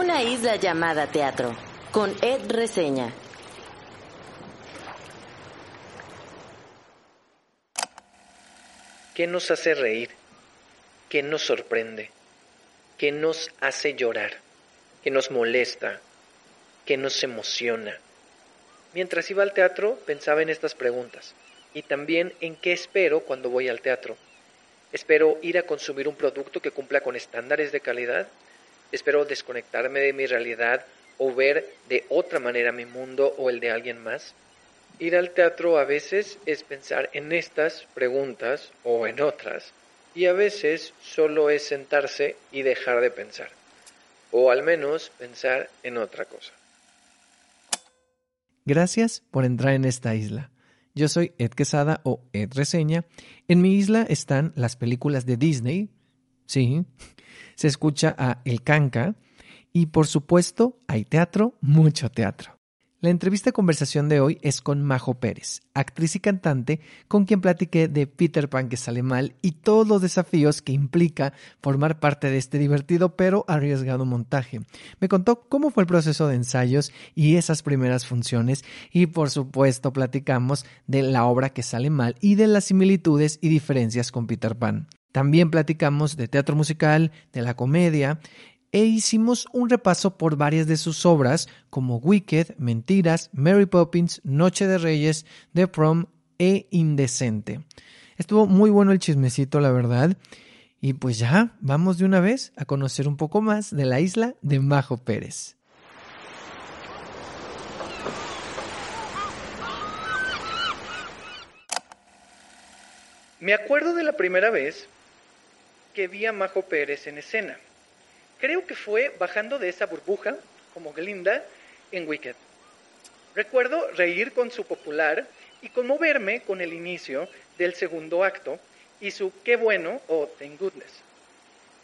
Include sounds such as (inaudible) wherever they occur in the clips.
Una isla llamada teatro, con Ed Reseña. ¿Qué nos hace reír? ¿Qué nos sorprende? ¿Qué nos hace llorar? ¿Qué nos molesta? ¿Qué nos emociona? Mientras iba al teatro pensaba en estas preguntas y también en qué espero cuando voy al teatro. ¿Espero ir a consumir un producto que cumpla con estándares de calidad? ¿Espero desconectarme de mi realidad o ver de otra manera mi mundo o el de alguien más? Ir al teatro a veces es pensar en estas preguntas o en otras y a veces solo es sentarse y dejar de pensar o al menos pensar en otra cosa. Gracias por entrar en esta isla. Yo soy Ed Quesada o Ed Reseña. En mi isla están las películas de Disney. Sí, se escucha a El Canca. Y por supuesto, hay teatro, mucho teatro. La entrevista conversación de hoy es con Majo Pérez, actriz y cantante con quien platiqué de Peter Pan que sale mal y todos los desafíos que implica formar parte de este divertido pero arriesgado montaje. Me contó cómo fue el proceso de ensayos y esas primeras funciones y por supuesto platicamos de la obra que sale mal y de las similitudes y diferencias con Peter Pan. También platicamos de teatro musical, de la comedia e hicimos un repaso por varias de sus obras como Wicked, Mentiras, Mary Poppins, Noche de Reyes, The Prom e Indecente. Estuvo muy bueno el chismecito, la verdad. Y pues ya, vamos de una vez a conocer un poco más de la isla de Majo Pérez. Me acuerdo de la primera vez que vi a Majo Pérez en escena. Creo que fue bajando de esa burbuja, como Glinda, en Wicked. Recuerdo reír con su popular y conmoverme con el inicio del segundo acto y su qué bueno o thank goodness.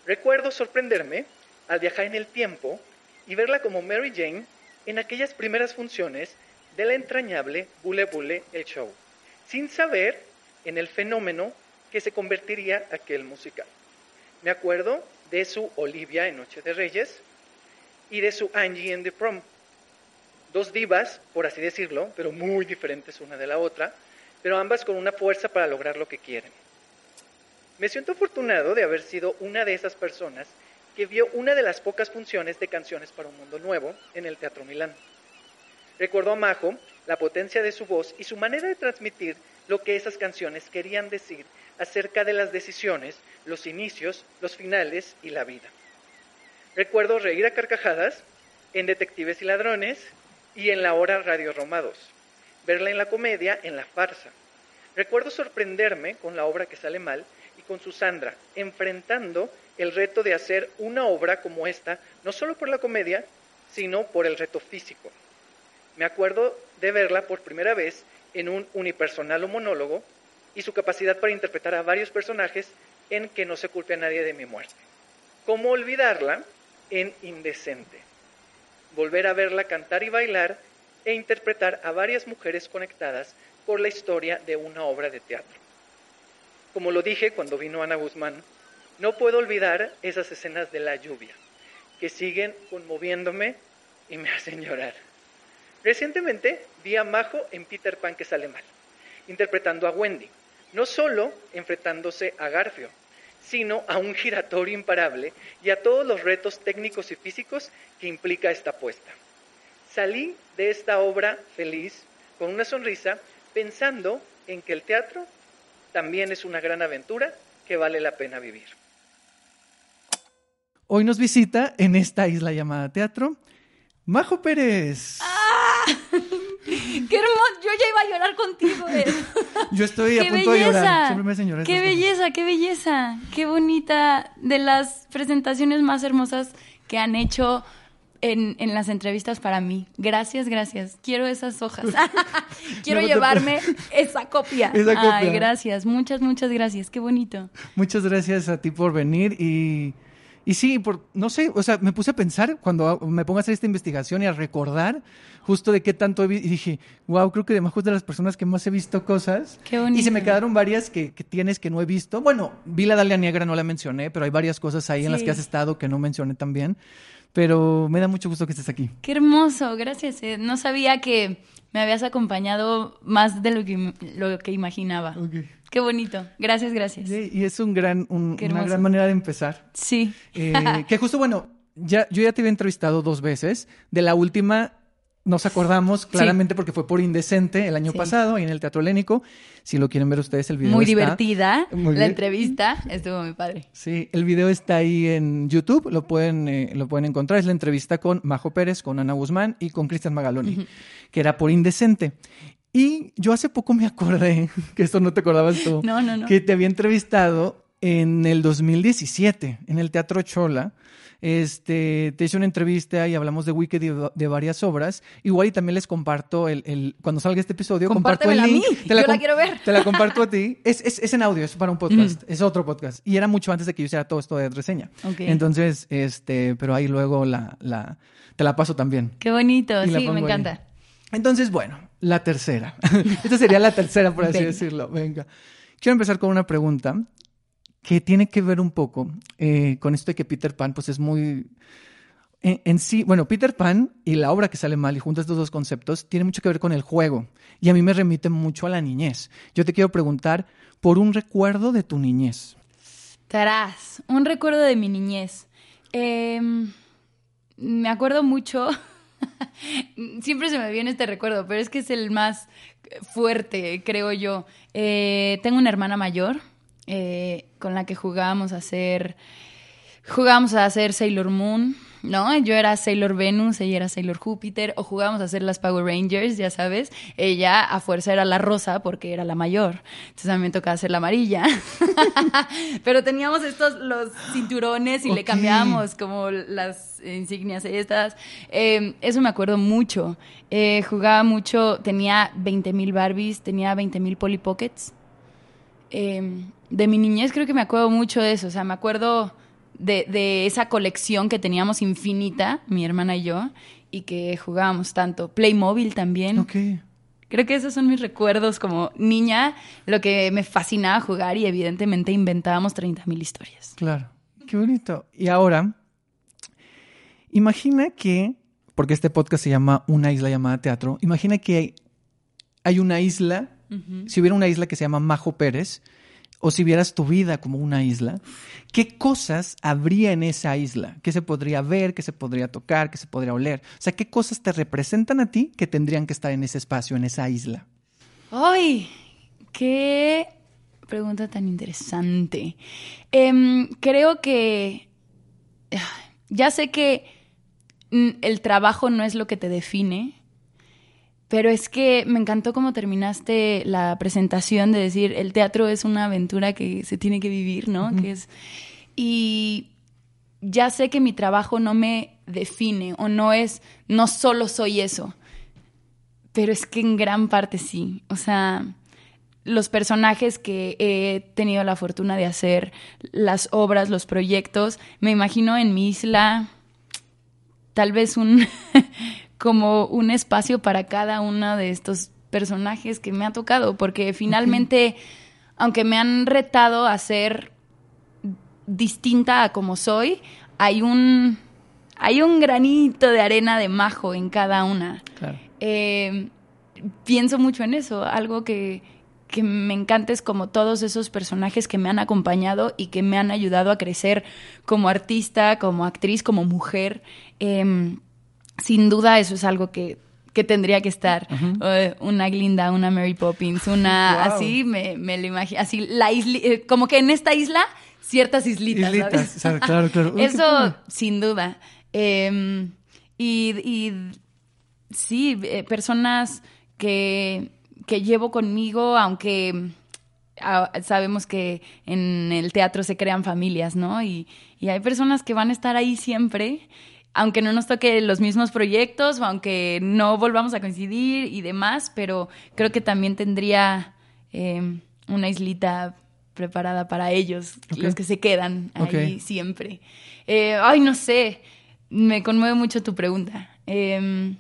Recuerdo sorprenderme al viajar en el tiempo y verla como Mary Jane en aquellas primeras funciones de la entrañable Bule Bule el Show, sin saber en el fenómeno que se convertiría aquel musical. Me acuerdo de su Olivia en Noche de Reyes y de su Angie en The Prom. Dos divas, por así decirlo, pero muy diferentes una de la otra, pero ambas con una fuerza para lograr lo que quieren. Me siento afortunado de haber sido una de esas personas que vio una de las pocas funciones de Canciones para un Mundo Nuevo en el Teatro Milán. Recuerdo a Majo la potencia de su voz y su manera de transmitir lo que esas canciones querían decir acerca de las decisiones, los inicios, los finales y la vida. Recuerdo reír a carcajadas en Detectives y Ladrones y en la hora Radio Romados, verla en la comedia, en la farsa. Recuerdo sorprenderme con la obra que sale mal y con Susandra, enfrentando el reto de hacer una obra como esta, no solo por la comedia, sino por el reto físico. Me acuerdo de verla por primera vez en un unipersonal o monólogo y su capacidad para interpretar a varios personajes en que no se culpe a nadie de mi muerte. ¿Cómo olvidarla en Indecente? Volver a verla cantar y bailar e interpretar a varias mujeres conectadas por la historia de una obra de teatro. Como lo dije cuando vino Ana Guzmán, no puedo olvidar esas escenas de la lluvia, que siguen conmoviéndome y me (laughs) hacen llorar. Recientemente vi a Majo en Peter Pan que sale mal, interpretando a Wendy, no solo enfrentándose a Garfio, sino a un giratorio imparable y a todos los retos técnicos y físicos que implica esta apuesta. Salí de esta obra feliz, con una sonrisa, pensando en que el teatro también es una gran aventura que vale la pena vivir. Hoy nos visita en esta isla llamada teatro Majo Pérez. ¡Ah! ¡Qué hermoso! Yo ya iba a llorar contigo. Yo estoy a punto de llorar. Siempre me. ¡Qué belleza, qué belleza! ¡Qué bonita! De las presentaciones más hermosas que han hecho en, en, las entrevistas para mí. Gracias, gracias. Quiero esas hojas. (laughs) (laughs) Quiero llevarme esa copia. esa copia. Ay, gracias. Muchas, muchas gracias. Qué bonito. Muchas gracias a ti por venir y y sí, por, no sé, o sea, me puse a pensar cuando me pongo a hacer esta investigación y a recordar justo de qué tanto he visto. Y dije, wow, creo que de de las personas que más he visto cosas. Qué bonito. Y se me quedaron varias que, que tienes que no he visto. Bueno, vi la Dalia Negra, no la mencioné, pero hay varias cosas ahí en las que has estado que no mencioné también. pero me da mucho gusto que estés aquí. Qué hermoso, gracias. Ed. No sabía que me habías acompañado más de lo que, lo que imaginaba. Qué bonito. Gracias, gracias. Sí, y es un gran, un- una gran manera de empezar. Sí. Eh, (laughs) que justo, bueno, ya, yo ya te había entrevistado dos veces. De la última nos acordamos claramente porque fue por Indecente el año Sí. pasado y en el Teatro Helénico. Si lo quieren ver ustedes, el video Muy está- divertida. Muy la bien. entrevista estuvo muy padre. Sí, el video está ahí en YouTube, lo pueden, eh, lo pueden encontrar. Es la entrevista con Majo Pérez, con Ana Guzmán y con Cristian Magaloni, que era por Indecente. Y yo hace poco me acordé, (laughs) que esto no te acordabas tú, No, no, no. que te había entrevistado en el 2017, en el Teatro Chola. Este, te hice una entrevista y hablamos de y de, de varias obras. Igual y también les comparto el, el- cuando salga este episodio, comparto el Compártemela a link. mí, Te la yo la quiero ver. Te la comparto a ti. (laughs) Es, es, es en audio, es para un podcast, es otro podcast. Y era mucho antes de que yo hiciera todo esto de reseña. Entonces, este, pero ahí luego la, la, te la paso también. Qué bonito. Sí, me ahí. encanta. Entonces, bueno, la tercera. (laughs) Esta sería la tercera, por así Venga. decirlo. Venga. Quiero empezar con una pregunta que tiene que ver un poco eh, con esto de que Peter Pan, pues es muy... En, en sí, bueno, Peter Pan y la obra que sale mal y juntas estos dos conceptos tiene mucho que ver con el juego y a mí me remite mucho a la niñez. Yo te quiero preguntar por un recuerdo de tu niñez. Tras, un recuerdo de mi niñez. Em, me acuerdo mucho. (laughs) Siempre se me viene este recuerdo, pero es que es el más fuerte, creo yo. Eh, tengo una hermana mayor eh, con la que jugábamos a hacer. Jugábamos a hacer Sailor Moon, ¿no? Yo era Sailor Venus, ella era Sailor Júpiter, o jugábamos a hacer las Power Rangers, ya sabes. Ella a fuerza era la rosa porque era la mayor. Entonces a mí me tocaba hacer la amarilla. (laughs) Pero teníamos estos, los cinturones y le cambiábamos como las insignias estas. Eh, eso me acuerdo mucho. Eh, jugaba mucho, tenía 20 mil Barbies, tenía 20 mil Polly Pockets. Eh, de mi niñez creo que me acuerdo mucho de eso. O sea, me acuerdo de, de esa colección que teníamos infinita, mi hermana y yo, y que jugábamos tanto. Playmobil también. Ok. Creo que esos son mis recuerdos como niña, lo que me fascinaba jugar y evidentemente inventábamos 30 mil historias. Claro. Qué bonito. Y ahora, imagina que, porque este podcast se llama Una isla llamada teatro, imagina que hay, hay una isla, si hubiera una isla que se llama Majo Pérez, o si vieras tu vida como una isla, ¿qué cosas habría en esa isla? ¿Qué se podría ver? ¿Qué se podría tocar? ¿Qué se podría oler? O sea, ¿qué cosas te representan a ti que tendrían que estar en ese espacio, en esa isla? ¡Ay! ¡Qué pregunta tan interesante! Em, creo que ya sé que el trabajo no es lo que te define, pero es que me encantó cómo terminaste la presentación de decir el teatro es una aventura que se tiene que vivir, ¿no? Que es y ya sé que mi trabajo no me define o no es no solo soy eso, pero es que en gran parte sí. O sea, los personajes que he tenido la fortuna de hacer, las obras, los proyectos, me imagino en mi isla tal vez un (laughs) como un espacio para cada uno de estos personajes que me ha tocado, porque finalmente, aunque me han retado a ser distinta a como soy, hay un hay un granito de arena de majo en cada una. Claro. Eh, pienso mucho en eso, algo que, que me encanta es como todos esos personajes que me han acompañado y que me han ayudado a crecer como artista, como actriz, como mujer. Eh, sin duda eso es algo que, que tendría que estar. Eh, una Glinda, una Mary Poppins, una (laughs) Wow. así, me, me lo imagino, así, la isla, eh, como que en esta isla, ciertas islitas. Islitas, claro, claro. Uy, Eso, sin duda. Eh, y, y sí, eh, personas que, que llevo conmigo, aunque ah, sabemos que en el teatro se crean familias, ¿no? Y, y hay personas que van a estar ahí siempre, aunque no nos toque los mismos proyectos, o aunque no volvamos a coincidir y demás, pero creo que también tendría eh, una islita preparada para ellos, los que se quedan ahí siempre. Eh, ay, no sé, me conmueve mucho tu pregunta. Eh,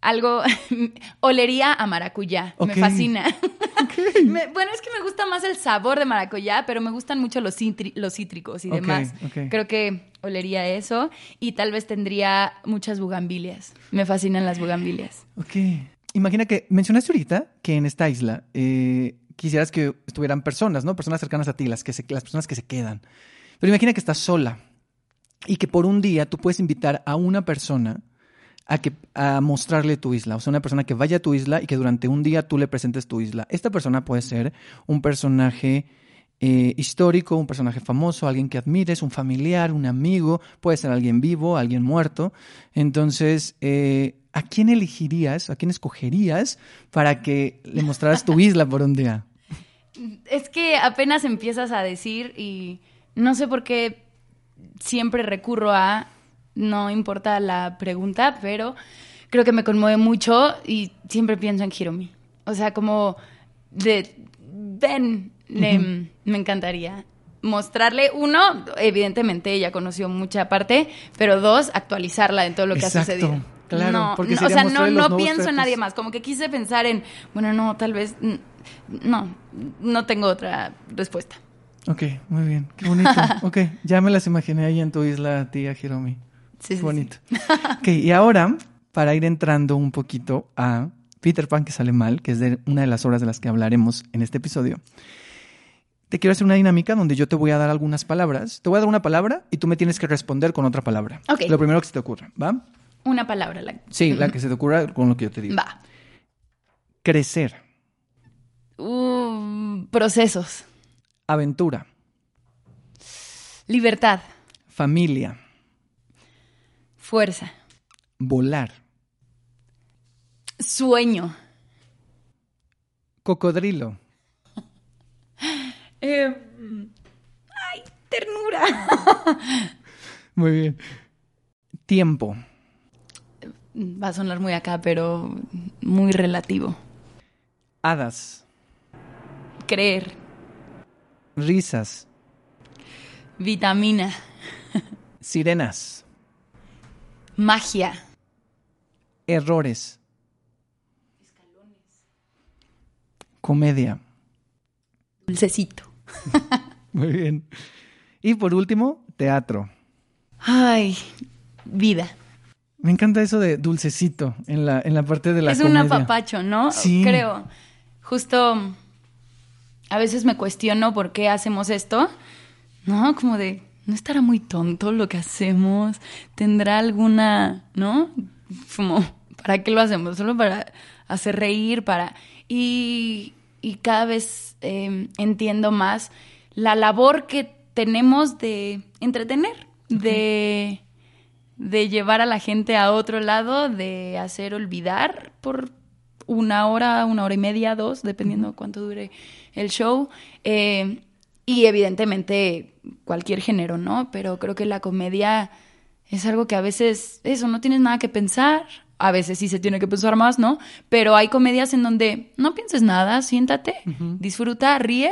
algo, (laughs) olería a maracuyá, me fascina. (laughs) (laughs) Me- bueno, es que me gusta más el sabor de maracuyá, pero me gustan mucho los, cítricos y demás. Creo que olería eso y tal vez tendría muchas bugambilias. Me fascinan las bugambilias. Ok. Imagina que mencionaste ahorita que en esta isla eh, quisieras que estuvieran personas, ¿no? Personas cercanas a ti, las, que se- las personas que se quedan. Pero imagina que estás sola y que por un día tú puedes invitar a una persona a, que, a mostrarle tu isla. O sea, una persona que vaya a tu isla y que durante un día tú le presentes tu isla. Esta persona puede ser un personaje eh, histórico, un personaje famoso, alguien que admires, un familiar, un amigo, puede ser alguien vivo, alguien muerto. Entonces, eh, ¿a quién elegirías, a quién escogerías para que le mostraras tu isla por un día? Es que apenas empiezas a decir y no sé por qué siempre recurro a, no importa la pregunta, pero creo que me conmueve mucho y siempre pienso en Hiromi. O sea, como de, ven, le- me encantaría mostrarle, uno, evidentemente ella conoció mucha parte, pero dos, actualizarla en todo lo que Exacto, ha sucedido. claro, no, porque no, o sea, no, no pienso en nadie más, como que quise pensar en, bueno, no, tal vez, no, no tengo otra respuesta. Ok, muy bien, qué bonito. (laughs) Ok, ya me las imaginé ahí en tu isla, tía Hiromi. Sí, sí, sí. bonito. (laughs) Ok, y ahora, para ir entrando un poquito a Peter Pan que sale mal, que es de una de las obras de las que hablaremos en este episodio, te quiero hacer una dinámica donde yo te voy a dar algunas palabras. Te voy a dar una palabra y tú me tienes que responder con otra palabra. Ok. Lo primero que se te ocurra, ¿va? Una palabra. La... Sí, la que se te ocurra con lo que yo te digo. Va. Crecer, Uh, procesos. aventura, Libertad. familia, Fuerza. volar, Sueño. cocodrilo, (laughs) Eh, ay, ternura. (laughs) Muy bien. Tiempo, Va a sonar muy acá, pero muy relativo. hadas, Creer. risas, Vitamina. (laughs) sirenas, Magia. errores, comedia. Dulcecito. (laughs) Muy bien. Y por último, teatro. Ay, vida. Me encanta eso de dulcecito en la, en la parte de la es un comedia. apapacho, ¿no? Sí. Creo. Justo a veces me cuestiono por qué hacemos esto, ¿no? Como de, ¿no estará muy tonto lo que hacemos? ¿Tendrá alguna, ¿no? Como, ¿para qué lo hacemos? Solo para hacer reír, para... Y, y cada vez eh, entiendo más la labor que tenemos de entretener, de de llevar a la gente a otro lado, de hacer olvidar por una hora, una hora y media, dos, dependiendo cuánto dure el show. Eh, y evidentemente cualquier género, ¿no? Pero creo que la comedia es algo que a veces, eso, no tienes nada que pensar. A veces sí se tiene que pensar más, ¿no? Pero hay comedias en donde no pienses nada, siéntate, disfruta, ríe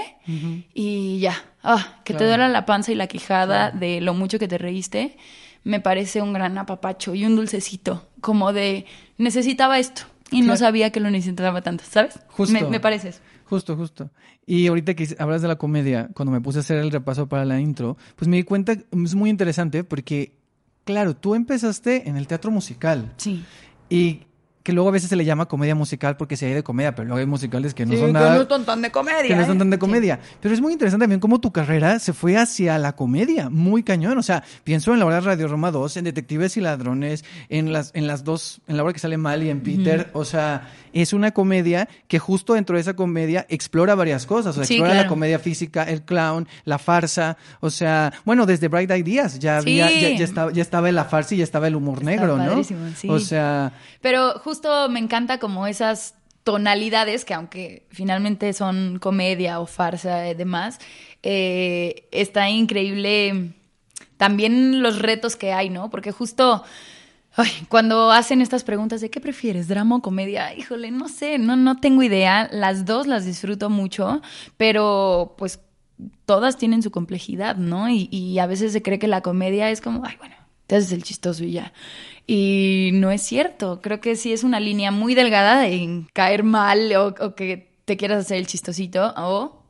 y ya. Ah, que te duela la panza y la quijada de lo mucho que te reíste. Me parece un gran apapacho y un dulcecito, como de necesitaba esto y no sabía que lo necesitaba tanto, ¿sabes? Justo. Me, me parece eso. Justo, justo. Y ahorita que hablas de la comedia, cuando me puse a hacer el repaso para la intro, pues me di cuenta, es muy interesante porque, claro, tú empezaste en el teatro musical Sí. y que luego a veces se le llama comedia musical porque se hay de comedia, pero luego hay musicales que no Sí, son que nada... no son tan de comedia. que no son ¿eh? tan de Sí. comedia. Pero es muy interesante también cómo tu carrera se fue hacia la comedia, muy cañón. O sea, pienso en la obra de Radio Roma 2, en Detectives y Ladrones, en las, en las dos, en la obra que sale mal y en Peter. O sea, es una comedia que justo dentro de esa comedia explora varias cosas. O sea, Sí, explora la comedia física, el clown, la farsa. O sea, bueno, desde Bright Ideas ya había, ya, ya estaba, ya estaba la farsa y ya estaba el humor negro, ¿no? sí. O sea, Pero justo me encanta como esas tonalidades que aunque finalmente son comedia o farsa y demás, eh, está increíble también los retos que hay, ¿no? Porque justo cuando hacen estas preguntas de qué prefieres, drama o comedia, híjole, no sé, no, no tengo idea. Las dos las disfruto mucho, pero pues todas tienen su complejidad, ¿no? Y, y a veces se cree que la comedia es como, ay, bueno, te haces el chistoso y ya. Y no es cierto, creo que sí es una línea muy delgada en caer mal o, o que te quieras hacer el chistosito o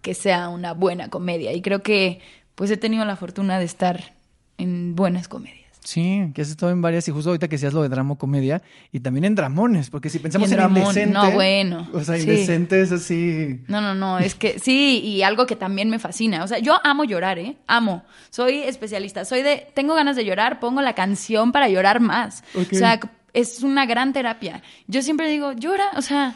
que sea una buena comedia. Y creo que pues he tenido la fortuna de estar en buenas comedias. Sí, que has estado en varias y justo ahorita que seas lo de drama comedia y también en dramones, porque si pensamos en, en indecente, no, bueno, o sea, sí. indecente es así. No, no, no, es que sí, y algo que también me fascina. O sea, yo amo llorar, ¿eh? Amo. Soy especialista. Soy de, tengo ganas de llorar, pongo la canción para llorar más. O sea, es una gran terapia. Yo siempre digo, llora, o sea,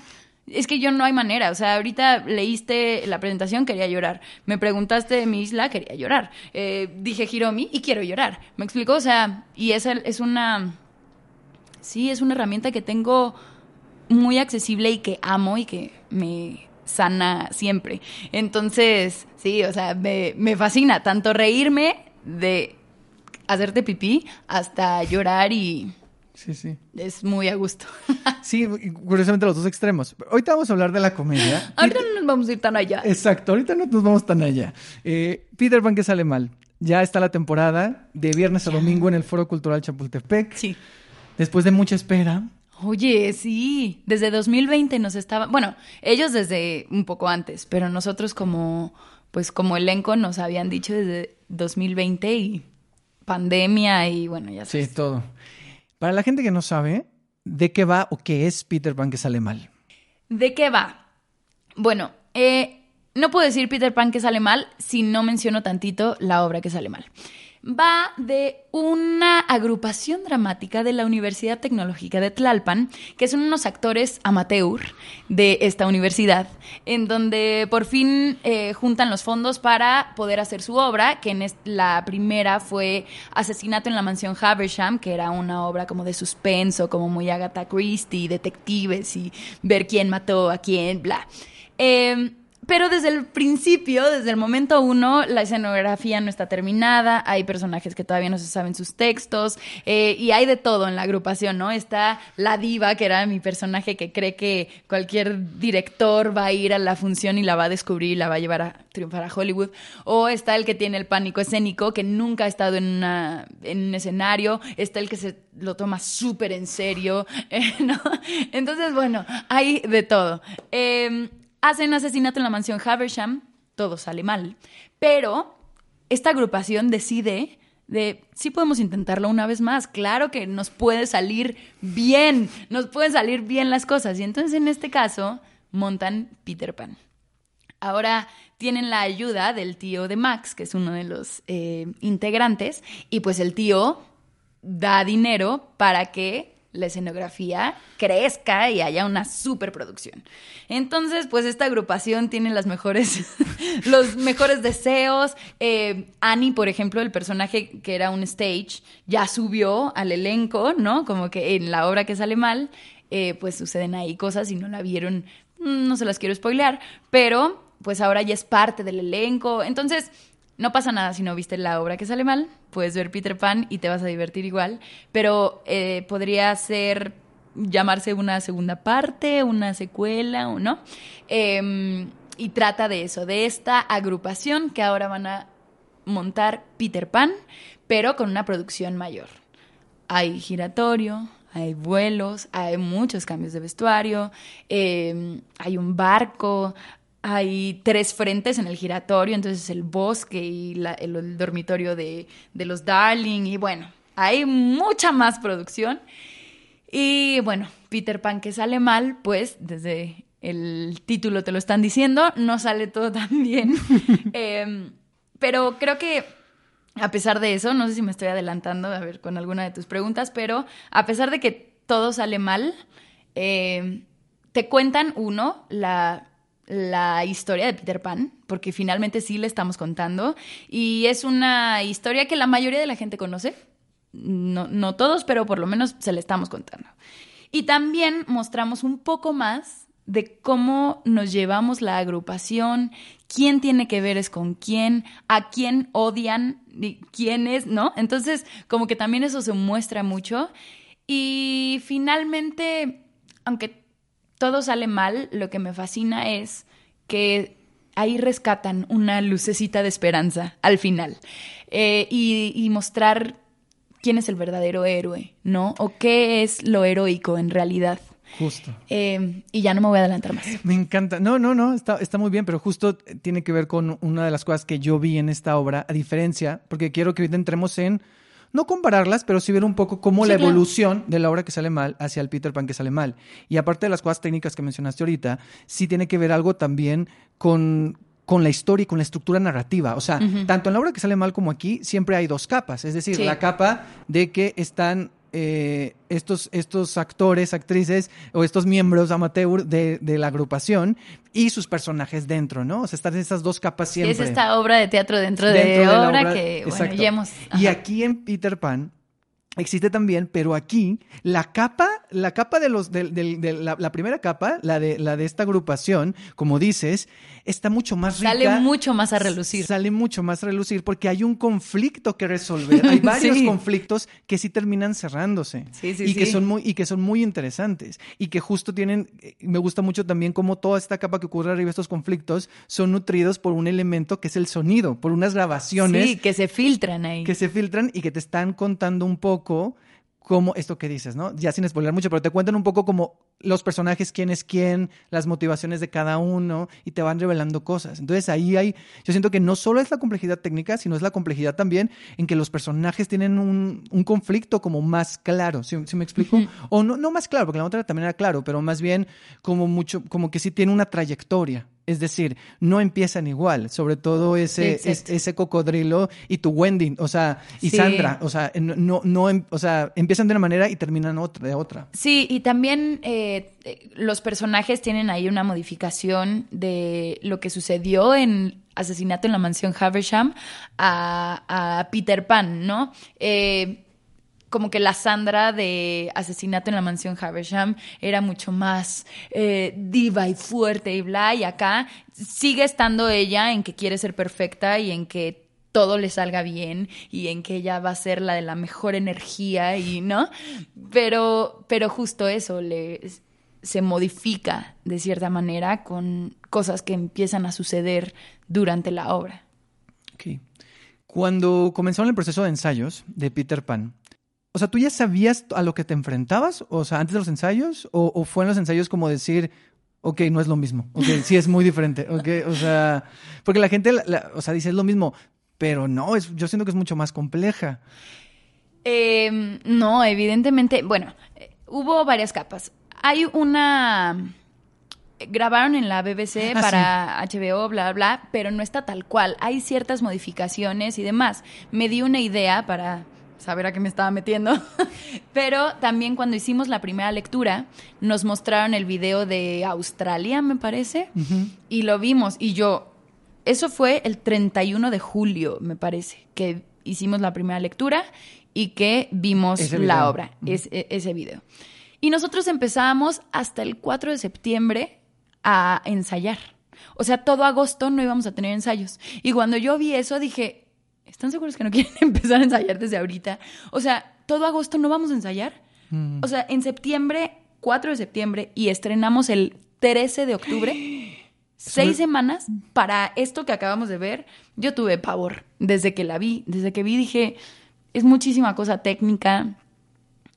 es que yo no hay manera. O sea, ahorita leíste la presentación, quería llorar. Me preguntaste de mi isla, quería llorar. Eh, dije Hiromi y quiero llorar. ¿Me explico? O sea, y esa es una. Sí, es una herramienta que tengo muy accesible y que amo y que me sana siempre. Entonces, sí, o sea, me, me fascina tanto reírme de hacerte pipí hasta llorar y Sí, sí. es muy a gusto. (laughs) Sí, curiosamente los dos extremos. Ahorita vamos a hablar de la comedia. Ahorita no nos vamos a ir tan allá. Exacto, ahorita no nos vamos tan allá. Eh, Peter Pan que sale mal. Ya está la temporada de viernes a domingo en el Foro Cultural Chapultepec. Sí. Después de mucha espera. Oye, sí, desde 2020 nos estaba, bueno, ellos desde un poco antes, pero nosotros como, pues como elenco nos habían dicho desde 2020 y pandemia y bueno, ya Sí, sabes. todo. Para la gente que no sabe de qué va o qué es Peter Pan que sale mal. ¿De qué va? Bueno, eh, no puedo decir Peter Pan que sale mal si no menciono tantito la obra que sale mal. Va de una agrupación dramática de la Universidad Tecnológica de Tlalpan, que son unos actores amateur de esta universidad, en donde por fin eh, juntan los fondos para poder hacer su obra, que en la primera fue Asesinato en la Mansión Haversham, que era una obra como de suspenso, como muy Agatha Christie, detectives y ver quién mató a quién, bla. Eh, pero desde el principio, desde el momento uno, la escenografía no está terminada, hay personajes que todavía no se saben sus textos, eh, y hay de todo en la agrupación, ¿no? Está la diva, que era mi personaje que cree que cualquier director va a ir a la función y la va a descubrir y la va a llevar a triunfar a Hollywood, o está el que tiene el pánico escénico, que nunca ha estado en, un escenario, está el que se lo toma súper en serio, (laughs) eh, ¿no? Entonces, bueno, hay de todo. Eh, hacen asesinato en la mansión Haversham, todo sale mal, pero esta agrupación decide de sí podemos intentarlo una vez más, claro que nos puede salir bien, nos pueden salir bien las cosas y entonces en este caso montan Peter Pan. Ahora tienen la ayuda del tío de Max, que es uno de los eh, integrantes, y pues el tío da dinero para que la escenografía crezca y haya una superproducción. Entonces, pues esta agrupación tiene las mejores, (laughs) los mejores deseos. Eh, Annie, por ejemplo, el personaje que era un stage, ya subió al elenco, ¿no? Como que en la obra que sale mal, eh, pues suceden ahí cosas y no la vieron, mm, no se las quiero spoilear, pero pues ahora ya es parte del elenco. Entonces, no pasa nada si no viste la obra que sale mal, puedes ver Peter Pan y te vas a divertir igual, pero eh, podría ser llamarse una segunda parte, una secuela o no. Eh, y trata de eso, de esta agrupación que ahora van a montar Peter Pan, pero con una producción mayor. Hay giratorio, hay vuelos, hay muchos cambios de vestuario, eh, hay un barco, hay tres frentes en el giratorio, entonces el bosque y el, dormitorio de, de los Darling, y bueno, hay mucha más producción. Y bueno, Peter Pan que sale mal, pues desde el título te lo están diciendo, no sale todo (laughs) tan bien. Em, pero creo que a pesar de eso, no sé si me estoy adelantando, a ver, con alguna de tus preguntas, pero a pesar de que todo sale mal, eh, te cuentan, uno, la, la historia de Peter Pan, porque finalmente sí le estamos contando, y es una historia que la mayoría de la gente conoce, no, no todos, pero por lo menos se le estamos contando. Y también mostramos un poco más de cómo nos llevamos la agrupación, quién tiene que ver es con quién, a quién odian, y quién es, ¿no? Entonces, como que también eso se muestra mucho. Y finalmente, aunque todo sale mal, lo que me fascina es que ahí rescatan una lucecita de esperanza al final. Eh, y, y mostrar quién es el verdadero héroe, ¿no? O qué es lo heroico en realidad. Justo. Eh, y ya no me voy a adelantar más. Me encanta. No, no, no, está, está muy bien, pero justo tiene que ver con una de las cosas que yo vi en esta obra, a diferencia, porque quiero que ahorita entremos en, no compararlas, pero sí ver un poco cómo Sí, la claro. evolución de la obra que sale mal hacia el Peter Pan que sale mal. Y aparte de las cosas técnicas que mencionaste ahorita, sí tiene que ver algo también con con la historia y con la estructura narrativa. O sea, tanto en la obra que sale mal como aquí, siempre hay dos capas. Es decir, Sí. la capa de que están eh, estos, estos actores, actrices o estos miembros amateur de, de la agrupación y sus personajes dentro, ¿no? O sea, están esas dos capas siempre. Es esta obra de teatro dentro, Dentro de, de la obra, obra, que, bueno, exacto. ya hemos... Y aquí en Peter Pan existe también, pero aquí la capa, la capa de los, del- de la, la primera capa, la de, la de esta agrupación, como dices, está mucho más rica. Sale mucho más a relucir. Sale mucho más a relucir porque hay un conflicto que resolver. Hay (laughs) varios Sí. conflictos que sí terminan cerrándose. Sí, sí, y que sí. son muy, y que son muy interesantes. Y que justo tienen, eh, me gusta mucho también cómo toda esta capa que ocurre arriba, estos conflictos, son nutridos por un elemento que es el sonido, por unas grabaciones Sí, que se filtran ahí. que se filtran y que te están contando un poco como esto que dices, ¿no? Ya sin spoiler mucho, pero te cuentan un poco como los personajes, quién es quién, las motivaciones de cada uno y te van revelando cosas. Entonces ahí hay, yo siento que no solo es la complejidad técnica, sino es la complejidad también en que los personajes tienen un, un conflicto como más claro, ¿sí, sí me explico? O no, no más claro, porque la otra también era claro, pero más bien como mucho, como que sí tiene una trayectoria. Es decir, no empiezan igual, sobre todo ese, Sí, exacto. es- ese cocodrilo y tu Wendy, o sea, y Sí. Sandra, o sea, no, no, no em- o sea, empiezan de una manera y terminan otra, de otra. Sí, y también eh, eh, los personajes tienen ahí una modificación de lo que sucedió en Asesinato en la Mansión Haversham a, a Peter Pan, ¿no? Eh, como que la Sandra de Asesinato en la Mansión Haversham era mucho más eh, diva y fuerte y bla, y acá sigue estando ella en que quiere ser perfecta y en que todo le salga bien y en que ella va a ser la de la mejor energía y no pero pero justo eso le se modifica de cierta manera con cosas que empiezan a suceder durante la obra Ok. Cuando comenzaron el proceso de ensayos de Peter Pan, o sea, ¿tú ya sabías a lo que te enfrentabas? O sea, antes de los ensayos, o, o fue en los ensayos como decir, ok, no es lo mismo, ok, sí es muy diferente, ok, o sea, porque la gente, la- la- o sea, dice es lo mismo, pero no, es, yo siento que es mucho más compleja. Eh, no, evidentemente, bueno, eh, hubo varias capas. Hay una... Grabaron en la BBC Ah, para HBO, bla, bla, bla, pero no está tal cual. Hay ciertas modificaciones y demás. Me di una idea para saber a qué me estaba metiendo. (laughs) pero también cuando hicimos la primera lectura, nos mostraron el video de Australia, me parece, y lo vimos. Y yo, eso fue el 31 de julio, me parece, que hicimos la primera lectura y que vimos Ese la video. obra, es- e- ese video. Y nosotros empezábamos hasta el 4 de septiembre a ensayar. O sea, todo agosto no íbamos a tener ensayos. Y cuando yo vi eso dije, ¿están seguros que no (laughs) quieren empezar a ensayar desde ahorita? O sea, todo agosto no vamos a ensayar. Mm. O sea, en septiembre, 4 de septiembre, y estrenamos el 13 de octubre. (gasps) Seis semanas para esto que acabamos de ver, yo tuve pavor desde que la vi. Desde que vi dije, es muchísima cosa técnica,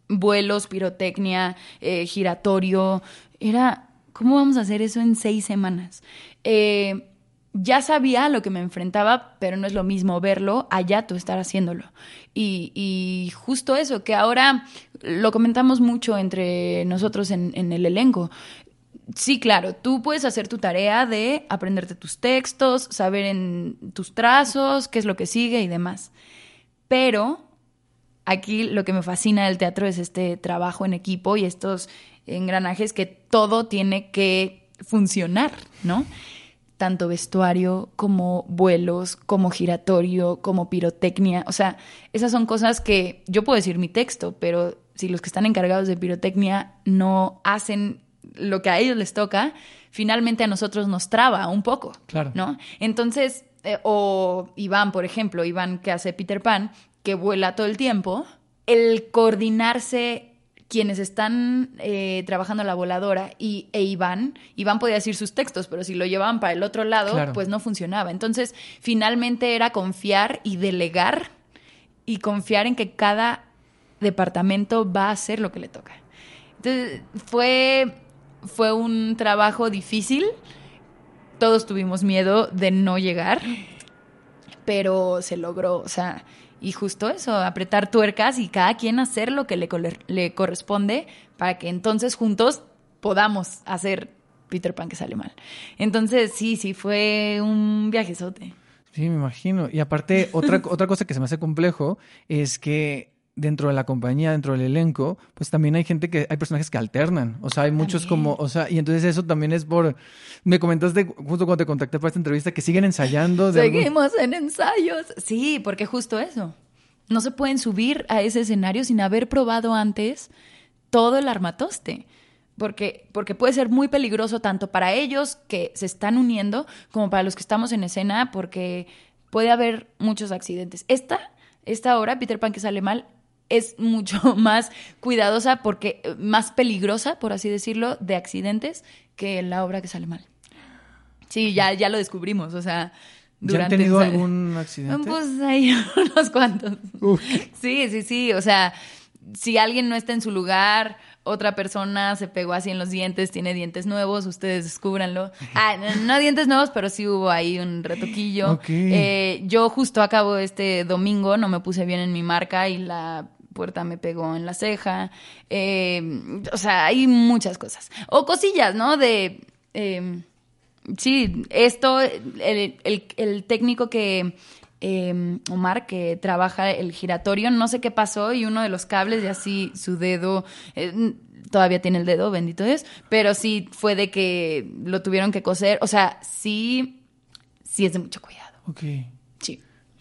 vuelos, pirotecnia, eh, giratorio. Era, ¿cómo vamos a hacer eso en seis semanas? Eh, ya sabía lo que me enfrentaba, pero no es lo mismo verlo allá tú estar haciéndolo. Y, y justo eso, que ahora lo comentamos mucho entre nosotros en, en el elenco. Sí, claro, tú puedes hacer tu tarea de aprenderte tus textos, saber en tus trazos, qué es lo que sigue y demás. Pero aquí lo que me fascina del teatro es este trabajo en equipo y estos engranajes que todo tiene que funcionar, ¿no? Tanto vestuario como vuelos, como giratorio, como pirotecnia. O sea, esas son cosas que yo puedo decir mi texto, pero si los que están encargados de pirotecnia no hacen lo que a ellos les toca, finalmente a nosotros nos traba un poco. Claro. ¿no? Entonces, eh, o Iván, por ejemplo, Iván que hace Peter Pan, que vuela todo el tiempo, el coordinarse quienes están eh, trabajando la voladora y, e Iván, Iván podía decir sus textos, pero si lo llevaban para el otro lado, Claro. pues no funcionaba. Entonces, finalmente era confiar y delegar y confiar en que cada departamento va a hacer lo que le toca. Entonces, fue, fue un trabajo difícil. Todos tuvimos miedo de no llegar, pero se logró. O sea, y justo eso, apretar tuercas y cada quien hacer lo que le, le corresponde para que entonces juntos podamos hacer Peter Pan que sale mal. Entonces, sí, sí, fue un viajezote. Sí, me imagino. Y aparte, otra, (laughs) otra cosa que se me hace complejo es que dentro de la compañía, dentro del elenco, pues también hay gente que, hay personajes que alternan. O sea, hay muchos como, o sea, y entonces eso también es por, me comentaste justo cuando te contacté para esta entrevista que siguen ensayando. Seguimos en ensayos. Sí, porque justo eso. No se pueden subir a ese escenario sin haber probado antes todo el armatoste. Porque, porque puede ser muy peligroso tanto para ellos que se están uniendo como para los que estamos en escena porque puede haber muchos accidentes. Esta, esta obra, Peter Pan que sale mal, es mucho (laughs) más cuidadosa porque más peligrosa, por así decirlo, de accidentes que la obra que sale mal. Sí, ya, ya lo descubrimos, o sea, durante... ¿Ya han tenido algún accidente? (laughs) Pues hay (laughs) unos cuantos. Sí, sí, sí, o sea, si alguien no está en su lugar, otra persona se pegó así en los dientes, tiene dientes nuevos, ustedes descúbranlo. Ah, no, dientes nuevos, pero sí hubo ahí un retoquillo. Eh, yo justo acabo este domingo, no me puse bien en mi marca y la puerta me pegó en la ceja. Eh, o sea, hay muchas cosas. O cosillas, ¿no? De... Eh, sí, esto, el técnico que Em, Omar, que trabaja el giratorio, no sé qué pasó y uno de los cables y así su dedo, eh, todavía tiene el dedo, bendito es, pero sí fue de que lo tuvieron que coser, o sea, sí, sí es de mucho cuidado. Ok.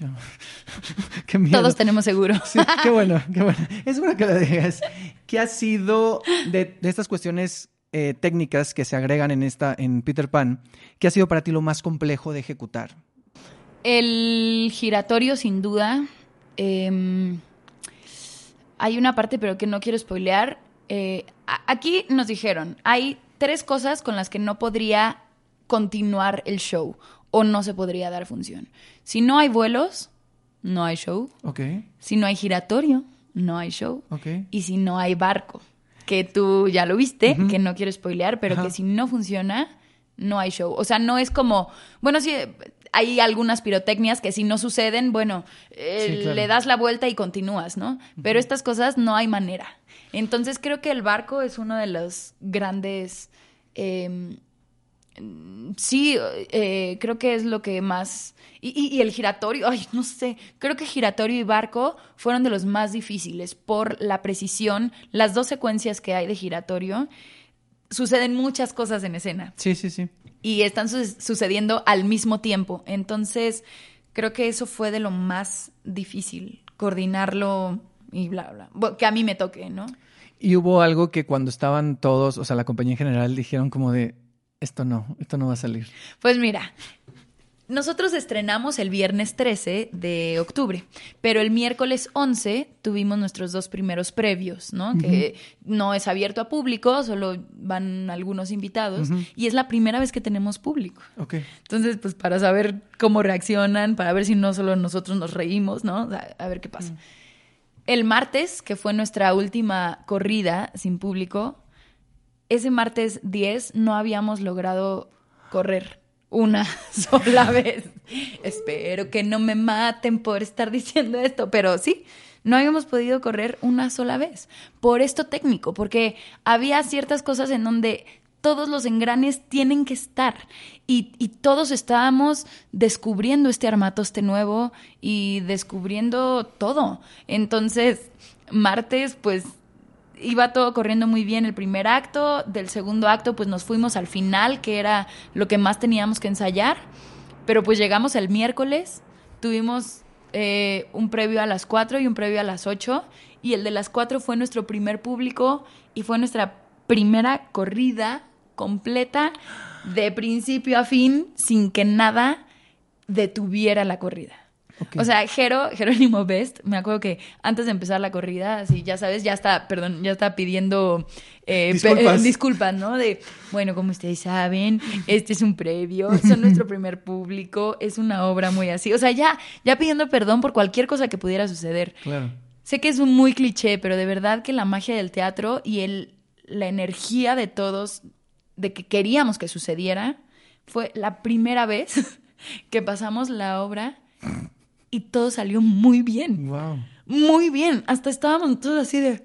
Sí. (laughs) qué miedo. Todos tenemos seguro. Sí, qué bueno, (laughs) qué bueno. Es bueno que lo digas. ¿Qué ha sido de, estas cuestiones eh, técnicas que se agregan en esta, en Peter Pan, qué ha sido para ti lo más complejo de ejecutar? El giratorio, sin duda. Em, hay una parte, pero que no quiero spoilear. Eh, aquí nos dijeron, hay tres cosas con las que no podría continuar el show o no se podría dar función. Si no hay vuelos, no hay show. Okay. Si no hay giratorio, no hay show. Okay. Y si no hay barco, que tú ya lo viste, que no quiero spoilear, pero que si no funciona, no hay show. O sea, no es como, bueno, sí, hay algunas pirotecnias que si no suceden, bueno, eh, le das la vuelta y continúas, ¿no? Pero estas cosas no hay manera. Entonces creo que el barco es uno de los grandes... Em, sí, eh, creo que es lo que más... Y, y, el giratorio, ay, no sé, creo que giratorio y barco fueron de los más difíciles por la precisión, las dos secuencias que hay de giratorio suceden muchas cosas en escena. Sí, sí, sí. Y están sucediendo al mismo tiempo. Entonces, creo que eso fue de lo más difícil, coordinarlo y bla, bla. Que a mí me toque, ¿no? Y hubo algo que cuando estaban todos, o sea, la compañía en general, dijeron como de, esto no, esto no va a salir. Pues mira, nosotros estrenamos el viernes 13 de octubre, pero el miércoles 11 tuvimos nuestros dos primeros previos, ¿no? Que no es abierto a público, solo van algunos invitados y es la primera vez que tenemos público. Ok. Entonces, pues para saber cómo reaccionan, para ver si no solo nosotros nos reímos, ¿no? a ver qué pasa. El martes, que fue nuestra última corrida sin público, ese martes 10 no habíamos logrado correr una (laughs) sola vez. Espero que no me maten por estar diciendo esto, pero sí, no habíamos podido correr una sola vez por esto técnico, porque había ciertas cosas en donde todos los engranes tienen que estar y, todos estábamos descubriendo este armatoste nuevo y descubriendo todo. Entonces, martes, pues iba todo corriendo muy bien el primer acto, del segundo acto pues nos fuimos al final, que era lo que más teníamos que ensayar, pero pues llegamos el miércoles, tuvimos eh, un previo a las 4 y un previo a las 8, y el de las 4 fue nuestro primer público y fue nuestra primera corrida completa de principio a fin sin que nada detuviera la corrida. O sea, Jero, Jerónimo Best, me acuerdo que antes de empezar la corrida, así, ya sabes, ya está, perdón, ya está pidiendo eh, (laughs) disculpas. ¿no? De, bueno, como ustedes saben, este es un previo, son (laughs) nuestro primer público, es una obra muy así. O sea, ya, ya pidiendo perdón por cualquier cosa que pudiera suceder. Claro. sé que es un muy cliché, pero de verdad que la magia del teatro y el, la energía de todos, de que queríamos que sucediera, fue la primera vez (laughs) que pasamos la obra y todo salió muy bien. Wow. Muy bien. Hasta estábamos todos así de,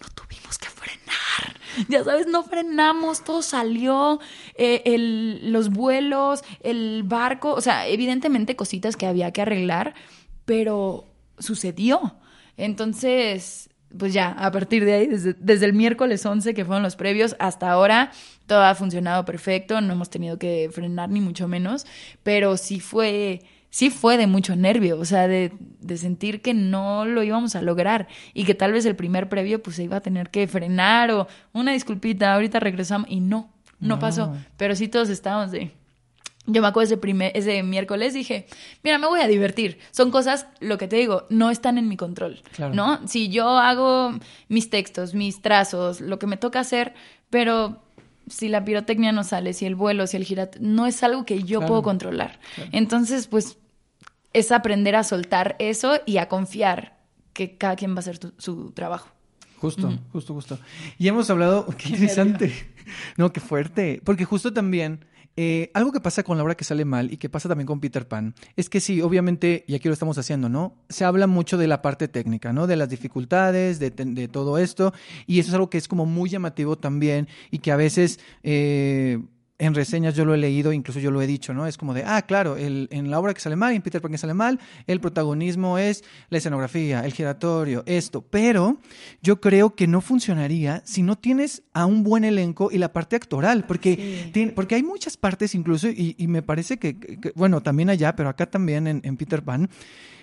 no tuvimos que frenar. Ya sabes, no frenamos, todo salió, eh, el, los vuelos, el barco, o sea, evidentemente cositas que había que arreglar, pero sucedió. Entonces, pues ya, a partir de ahí, desde, desde, el miércoles 11, que fueron los previos, hasta ahora, todo ha funcionado perfecto, no hemos tenido que frenar ni mucho menos, pero sí fue sí fue de mucho nervio, o sea, de, de, sentir que no lo íbamos a lograr y que tal vez el primer previo pues se iba a tener que frenar o una disculpita, ahorita regresamos y no, no, pasó, pero sí todos estábamos de... Yo me acuerdo ese, primer, ese miércoles, dije, mira, me voy a divertir. Son cosas, lo que te digo, no están en mi control, claro. ¿no? Si yo hago mis textos, mis trazos, lo que me toca hacer, pero si la pirotecnia no sale, si el vuelo, si el girat, no es algo que yo claro. puedo controlar. Claro. Entonces, pues es aprender a soltar eso y a confiar que cada quien va a hacer tu, su trabajo. Justo, uh -huh. justo, justo. Y hemos hablado, qué (laughs) interesante, no, qué fuerte, porque justo también eh, algo que pasa con la obra que sale mal y que pasa también con Peter Pan es que sí, obviamente, y aquí lo estamos haciendo, ¿no? Se habla mucho de la parte técnica, ¿no? De las dificultades, de, de todo esto, y eso es algo que es como muy llamativo también y que a veces... Eh, en reseñas yo lo he leído, incluso yo lo he dicho, ¿no? Es como de, ah, claro, el, en la obra que sale mal, en Peter Pan que sale mal, el protagonismo es la escenografía, el giratorio, esto. Pero yo creo que no funcionaría si no tienes a un buen elenco y la parte actoral, porque, sí. tiene, porque hay muchas partes incluso, y, y me parece que, que, bueno, también allá, pero acá también en, en Peter Pan,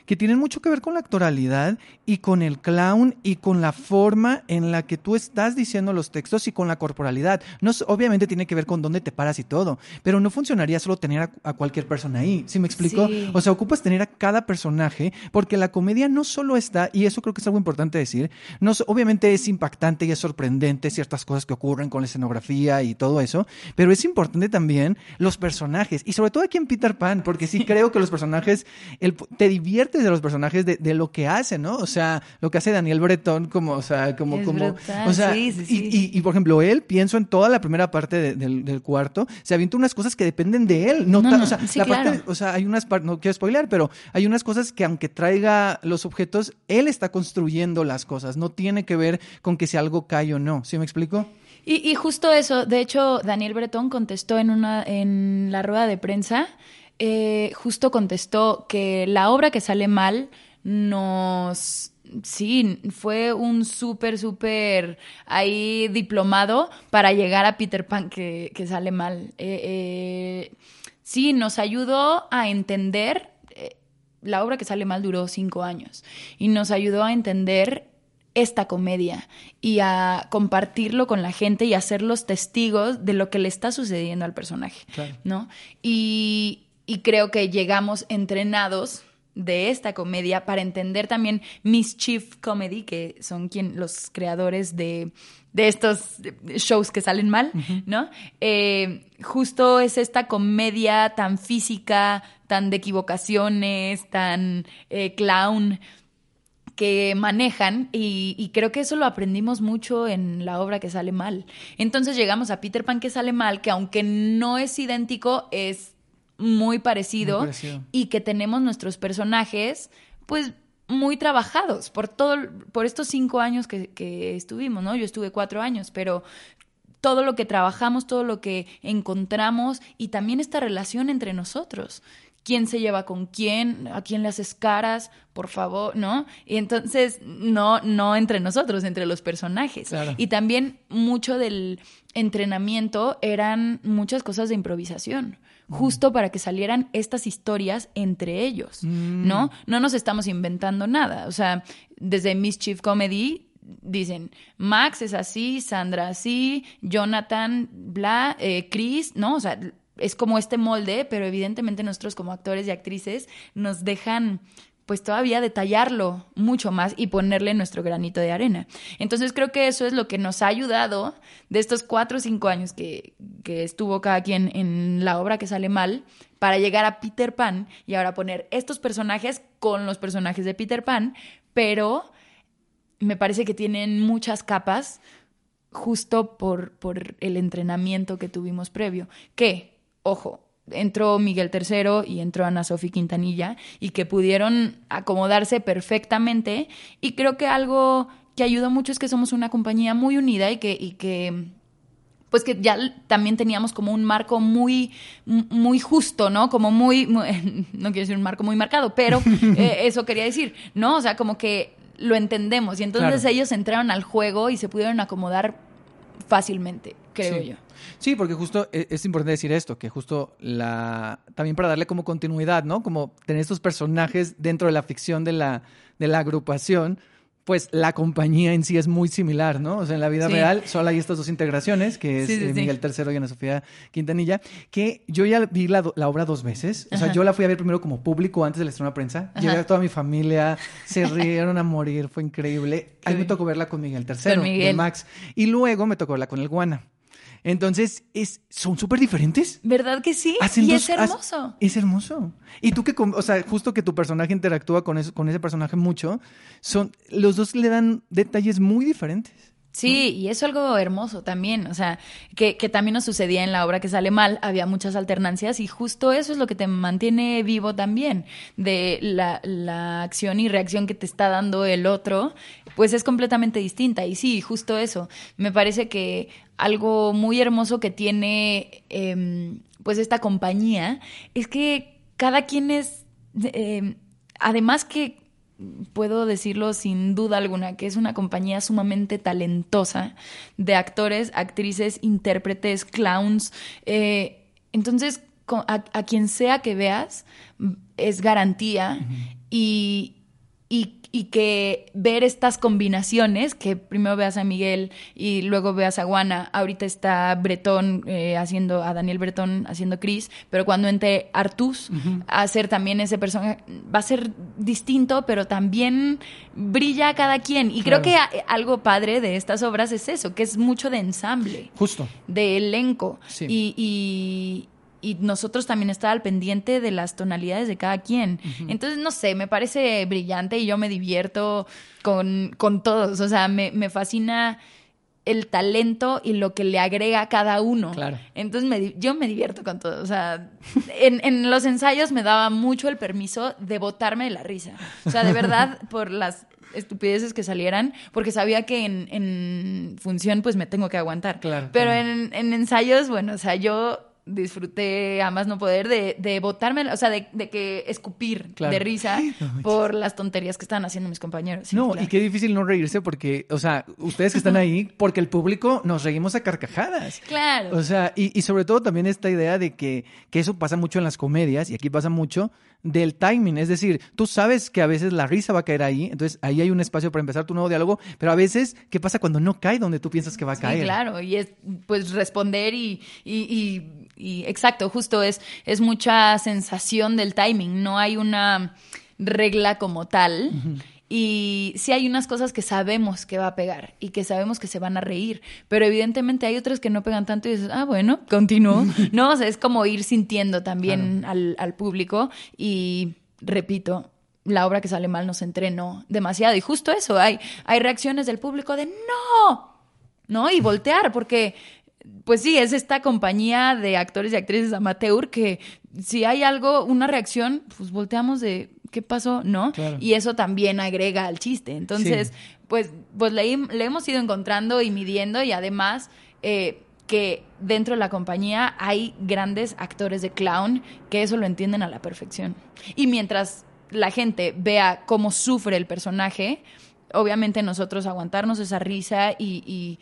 que tienen mucho que ver con la actoralidad y con el clown y con la forma en la que tú estás diciendo los textos y con la corporalidad. No, obviamente tiene que ver con dónde te paras y todo, pero no funcionaría solo tener a, a cualquier persona ahí. ¿Sí me explico? Sí. O sea, ocupas tener a cada personaje porque la comedia no solo está, y eso creo que es algo importante decir, no, obviamente es impactante y es sorprendente ciertas cosas que ocurren con la escenografía y todo eso, pero es importante también los personajes y sobre todo aquí en Peter Pan, porque sí (laughs) creo que los personajes el, te de los personajes de, de, lo que hacen, ¿no? O sea, lo que hace Daniel Bretón, como, o sea, como, es como, brutal. o sea, sí, sí, sí. Y, y, y, por ejemplo, él, pienso en toda la primera parte de, del, del, cuarto, se avienta unas cosas que dependen de él, no, no, no o sea, la claro. parte, o sea, hay unas partes, no quiero spoiler, pero hay unas cosas que aunque traiga los objetos, él está construyendo las cosas, no tiene que ver con que si algo cae o no, ¿sí me explico? Y, y justo eso, de hecho, Daniel Bretón contestó en una, en la rueda de prensa, eh, justo contestó que la obra que sale mal nos sí, fue un súper, súper ahí diplomado para llegar a Peter Pan que, que sale mal. Eh, eh, sí, nos ayudó a entender, eh, la obra que sale mal duró cinco años, y nos ayudó a entender esta comedia y a compartirlo con la gente y a ser los testigos de lo que le está sucediendo al personaje, claro. ¿no? Y, y creo que llegamos entrenados de esta comedia para entender también Mischief Comedy, que son quien, los creadores de, de estos shows que salen mal, uh -huh. ¿no? Eh, justo es esta comedia tan física, tan de equivocaciones, tan eh, clown que manejan y, y, creo que eso lo aprendimos mucho en la obra que sale mal. Entonces llegamos a Peter Pan que sale mal, que aunque no es idéntico, es muy parecido, muy parecido, y que tenemos nuestros personajes, pues muy trabajados por todo, por estos cinco años que, que, estuvimos, ¿no? Yo estuve cuatro años, pero todo lo que trabajamos, todo lo que encontramos y también esta relación entre nosotros. ¿Quién se lleva con quién? ¿A quién le haces caras? Por favor, ¿no? Y entonces, no, no entre nosotros, entre los personajes. Claro. Y también mucho del entrenamiento eran muchas cosas de improvisación justo para que salieran estas historias entre ellos, mm. ¿no? No nos estamos inventando nada. O sea, desde Mischief Comedy dicen, Max es así, Sandra así, Jonathan, bla, eh, Chris, ¿no? O sea, es como este molde, pero evidentemente nosotros como actores y actrices nos dejan pues todavía detallarlo mucho más y ponerle nuestro granito de arena. Entonces creo que eso es lo que nos ha ayudado de estos cuatro o cinco años que, estuvo cada quien en la obra que sale mal para llegar a Peter Pan y ahora poner estos personajes con los personajes de Peter Pan, pero me parece que tienen muchas capas justo por, por el entrenamiento que tuvimos previo. Que, ojo, entró Miguel III y entró Ana Sofía Quintanilla y que pudieron acomodarse perfectamente. Y creo que algo que ayudó mucho es que somos una compañía muy unida y que, y que pues que ya también teníamos como un marco muy, muy justo, ¿no? Como muy, (laughs) no quiero decir un marco muy marcado, pero (laughs) eh, eso quería decir, ¿no? O sea, como que lo entendemos y entonces ellos entraron al juego y se pudieron acomodar fácilmente, creo yo. Sí, porque justo e, es importante decir esto, que justo la también para darle como continuidad, ¿no? Como tener estos personajes dentro de la ficción de la, de la agrupación, pues la compañía en sí es muy similar, ¿no? O sea, en la vida real solo hay estas dos integraciones, que es eh, Miguel III y Ana Sofía Quintanilla, que yo ya vi la, obra dos veces. O sea, yo la fui a ver primero como público antes de la estreno de prensa. Llegué a toda mi familia, se rieron a morir, fue increíble. (laughs) Ahí me tocó verla con Miguel III, de Max. Y luego me tocó verla con el Guana. Entonces, es, son súper diferentes. ¿Verdad que sí? y es hermoso. es hermoso. Y tú que, o sea, justo que tu personaje interactúa con, eso, con ese personaje mucho, son, los dos le dan detalles muy diferentes. Sí, y eso es algo hermoso también, o sea, que, que, también nos sucedía en la obra que sale mal, había muchas alternancias y justo eso es lo que te mantiene vivo también, de la, la acción y reacción que te está dando el otro, pues es completamente distinta. Y sí, justo eso, me parece que algo muy hermoso que tiene em, pues esta compañía es que cada quien es, em, además que puedo decirlo sin duda alguna, que es una compañía sumamente talentosa de actores, actrices, intérpretes, clowns. Eh, entonces, a, quien sea que veas, es garantía y, y y que ver estas combinaciones, que primero veas a Miguel y luego veas a Juana, ahorita está Bretón eh, haciendo, a Daniel Bretón haciendo Chris, pero cuando entre Artus a hacer también ese personaje, va a ser distinto, pero también brilla cada quien. Y creo que algo padre de estas obras es eso, que es mucho de ensamble. Justo. De elenco. y y nosotros también estar al pendiente de las tonalidades de cada quien. Entonces, no sé, me parece brillante y yo me divierto con, con todos. O sea, me, me, fascina el talento y lo que le agrega a cada uno. Claro. Entonces, me, yo me divierto con todo. O sea, en, en los ensayos me daba mucho el permiso de botarme de la risa. O sea, de verdad, (laughs) por las estupideces que salieran, porque sabía que en, en función pues me tengo que aguantar. Claro. Pero En, en ensayos, bueno, o sea, yo disfruté a más no poder de, de botarme, o sea, de, que escupir de risa (laughs) por las tonterías que estaban haciendo mis compañeros. no, y qué difícil no reírse porque, o sea, ustedes que están ahí, porque el público nos reímos a carcajadas. Claro. O sea, y, y sobre todo también esta idea de que, que eso pasa mucho en las comedias, y aquí pasa mucho, del timing. Es decir, tú sabes que a veces la risa va a caer ahí, entonces ahí hay un espacio para empezar tu nuevo diálogo, pero a veces, ¿qué pasa cuando no cae donde tú piensas que va a caer? Claro, y es pues responder y, y, y, exacto, justo es, es mucha sensación del timing, no hay una regla como tal. Y sí hay unas cosas que sabemos que va a pegar y que sabemos que se van a reír, pero evidentemente hay otras que no pegan tanto y dices, ah, bueno, continúo. (laughs) no, o sea, es como ir sintiendo también al, al público y repito, la obra que sale mal nos entrenó demasiado. Y justo eso, hay, hay reacciones del público de no, ¿no? Y voltear, porque, pues sí, es esta compañía de actores y actrices amateur que si hay algo, una reacción, pues volteamos de ¿qué pasó? ¿No? Y eso también agrega al chiste. Entonces, pues, pues le, hemos ido encontrando y midiendo y además eh, que dentro de la compañía hay grandes actores de clown que eso lo entienden a la perfección. Y mientras la gente vea cómo sufre el personaje, obviamente nosotros aguantarnos esa risa y, y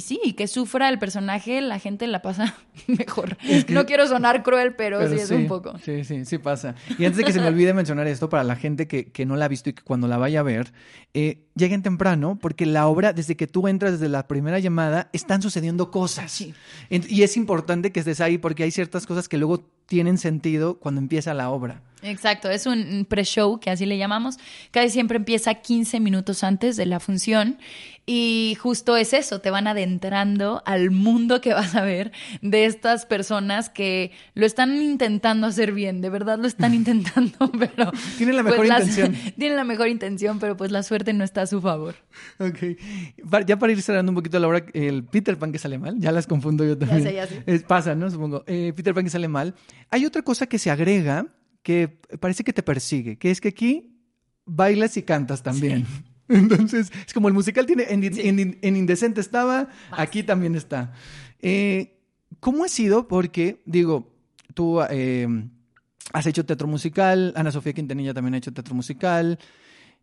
sí, que sufra el personaje, la gente la pasa (laughs) mejor. no quiero sonar cruel, pero, sí es un poco. Sí, sí, sí pasa. Y antes de que se me olvide mencionar esto, para la gente que, que no la ha visto y que cuando la vaya a ver, eh, lleguen temprano, porque la obra, desde que tú entras, desde la primera llamada, están sucediendo cosas. Sí. Y es importante que estés ahí porque hay ciertas cosas que luego tienen sentido cuando empieza la obra. Exacto, es un pre-show, que así le llamamos. Casi siempre empieza 15 minutos antes de la función y justo es eso, te van adentrando al mundo que vas a ver de estas personas que lo están intentando hacer bien, de verdad lo están (laughs) intentando, pero... Tienen la mejor pues, las- intención. (laughs) tienen la mejor intención, pero pues la suerte no está a su favor. Ok. Ya para ir cerrando un poquito la hora, el Peter Pan que sale mal, ya las confundo yo también. sé, ya sé. Es- pasa, ¿no? Supongo. Eh, Peter Pan que sale mal. Hay otra cosa que se agrega que parece que te persigue, que es que aquí bailas y cantas también. (laughs) Entonces, es como el musical tiene, en, en- en Indecente estaba, aquí también está. Eh, ¿Cómo ha sido? Porque, digo, tú eh, has hecho teatro musical, Ana Sofía Quintanilla también ha hecho teatro musical,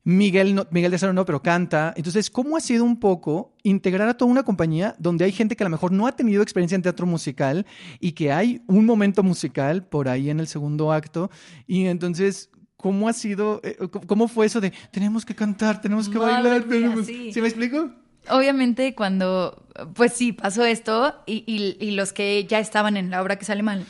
Miguel, no- Miguel de Acero no, pero canta. Entonces, ¿cómo ha sido un poco integrar a toda una compañía donde hay gente que a lo mejor no ha tenido experiencia en teatro musical y que hay un momento musical por ahí en el segundo acto? Y entonces, ¿cómo ha sido, eh, c- cómo fue eso de tenemos que cantar, tenemos que Madre bailar? mía, tenemos-" sí. ¿Sí me explico? Obviamente cuando, pues sí, pasó esto y, y- y los que ya estaban en la obra que sale mal.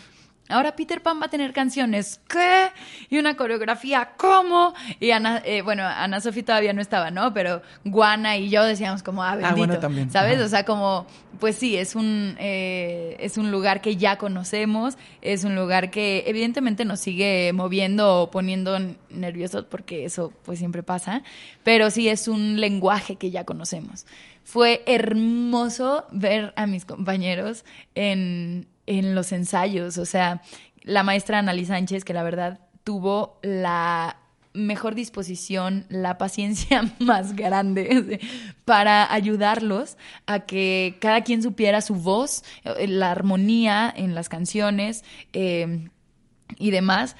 Ahora Peter Pan va a tener canciones, ¿qué? Y una coreografía, ¿cómo? Y Ana, eh, bueno, Ana Sofía todavía no estaba, ¿no? Pero Guana y yo decíamos como, ah, bendito, Guana también, ¿sabes? ajá. O sea, como, pues sí, es un, eh, es un lugar que ya conocemos, es un lugar que evidentemente nos sigue moviendo o poniendo nerviosos porque eso pues siempre pasa, pero sí es un lenguaje que ya conocemos. Fue hermoso ver a mis compañeros en, en los ensayos, o sea, la maestra Annalí Sánchez, que la verdad tuvo la mejor disposición, la paciencia (laughs) más grande para ayudarlos a que cada quien supiera su voz, eh, la armonía en las canciones eh, y demás.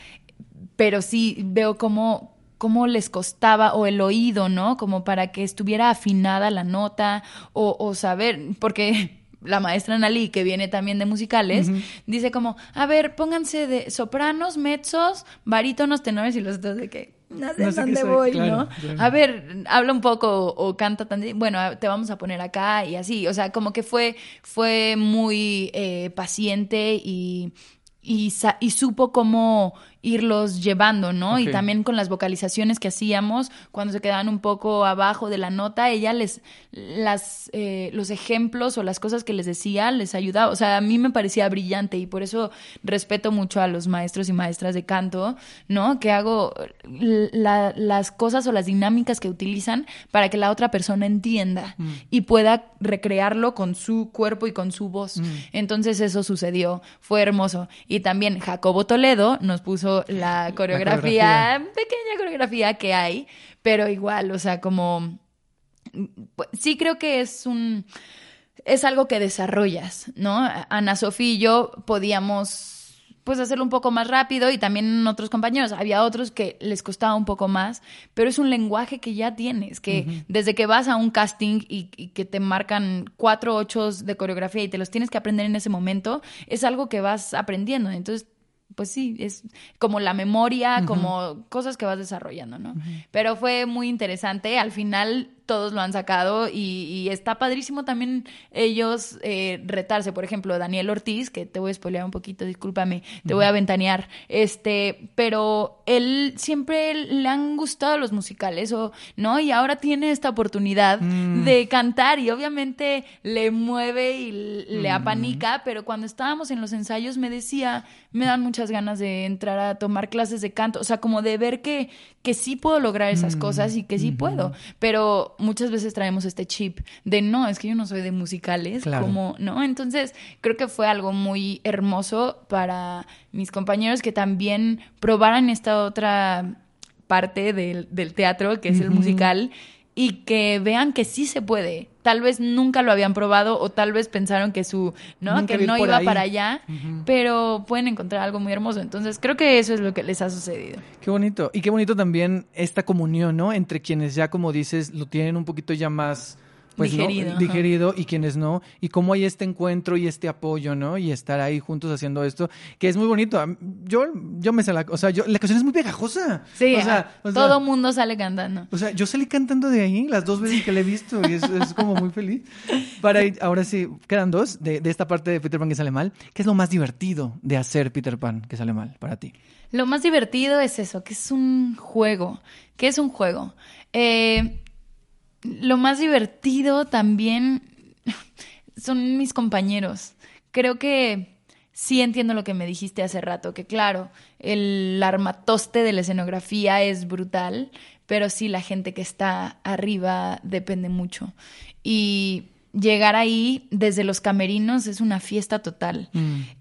Pero sí veo cómo, cómo les costaba, o el oído, ¿no? Como para que estuviera afinada la nota, o saber, porque la maestra Nali, que viene también de musicales, dice como, a ver, pónganse de sopranos, mezzos, barítonos, tenores y los otros de que no sé No sé qué dónde soy, voy, claro, ¿no? claro. A ver, habla un poco o, o canta tan, bueno, te vamos a poner acá y así, o sea, como que fue, fue muy eh, paciente y, y, y supo cómo irlos llevando, ¿no? Y también con las vocalizaciones que hacíamos, cuando se quedaban un poco abajo de la nota, ella les, las, eh, los ejemplos o las cosas que les decía les ayudaba. O sea, a mí me parecía brillante y por eso respeto mucho a los maestros y maestras de canto, ¿no? Que hago la- las cosas o las dinámicas que utilizan para que la otra persona entienda y pueda recrearlo con su cuerpo y con su voz. Entonces eso sucedió, fue hermoso. Y también Jacobo Toledo nos puso la coreografía, coreografía. pequeña coreografía que hay, pero igual, o sea, como pues, sí creo que es un es algo que desarrollas, ¿no? Ana Sofía y yo podíamos pues hacerlo un poco más rápido y también otros compañeros, había otros que les costaba un poco más, pero es un lenguaje que ya tienes, que desde que vas a un casting y, y que te marcan cuatro ochos de coreografía y te los tienes que aprender en ese momento, es algo que vas aprendiendo, entonces pues sí, es como la memoria, como cosas que vas desarrollando, ¿no? Pero fue muy interesante. Al final todos lo han sacado y, y está padrísimo también ellos eh, retarse. Por ejemplo, Daniel Ortiz, que te voy a spoilear un poquito, discúlpame, te voy a ventanear. Este, pero él siempre le han gustado los musicales, o, ¿no? Y ahora tiene esta oportunidad de cantar y obviamente le mueve y le apanica, pero cuando estábamos en los ensayos me decía, me dan muchas ganas de entrar a tomar clases de canto, o sea, como de ver que, que sí puedo lograr esas cosas y que sí puedo, pero muchas veces traemos este chip de no, es que yo no soy de musicales, Claro. como, ¿no? Entonces, creo que fue algo muy hermoso para mis compañeros que también probaran esta otra parte del, del teatro, que es el musical, y que vean que sí se puede. Tal vez nunca lo habían probado o tal vez pensaron que su, ¿no? Nunca que no iba ahí. para allá, pero pueden encontrar algo muy hermoso. Entonces, creo que eso es lo que les ha sucedido. Qué bonito. Y qué bonito también esta comunión, ¿no? Entre quienes ya, como dices, lo tienen un poquito ya más pues Digerido, no, digerido y quienes no, y cómo hay este encuentro y este apoyo, ¿no? Y estar ahí juntos haciendo esto, que es muy bonito. Yo, yo me sé la, o sea, yo, la canción es muy pegajosa. Sí, o sea, ajá. o sea, todo mundo sale cantando. o sea, yo salí cantando de ahí las dos veces que la he visto y es, es como muy feliz. Para ir- ahora sí, quedan dos de, de esta parte de Peter Pan que sale mal. ¿Qué es lo más divertido de hacer Peter Pan que sale mal para ti? Lo más divertido es eso, que es un juego. ¿Qué es un juego? Eh, lo más divertido también (laughs) son mis compañeros. Creo que sí entiendo lo que me dijiste hace rato, que claro, el armatoste de la escenografía es brutal, pero sí la gente que está arriba depende mucho. Y llegar ahí desde los camerinos es una fiesta total.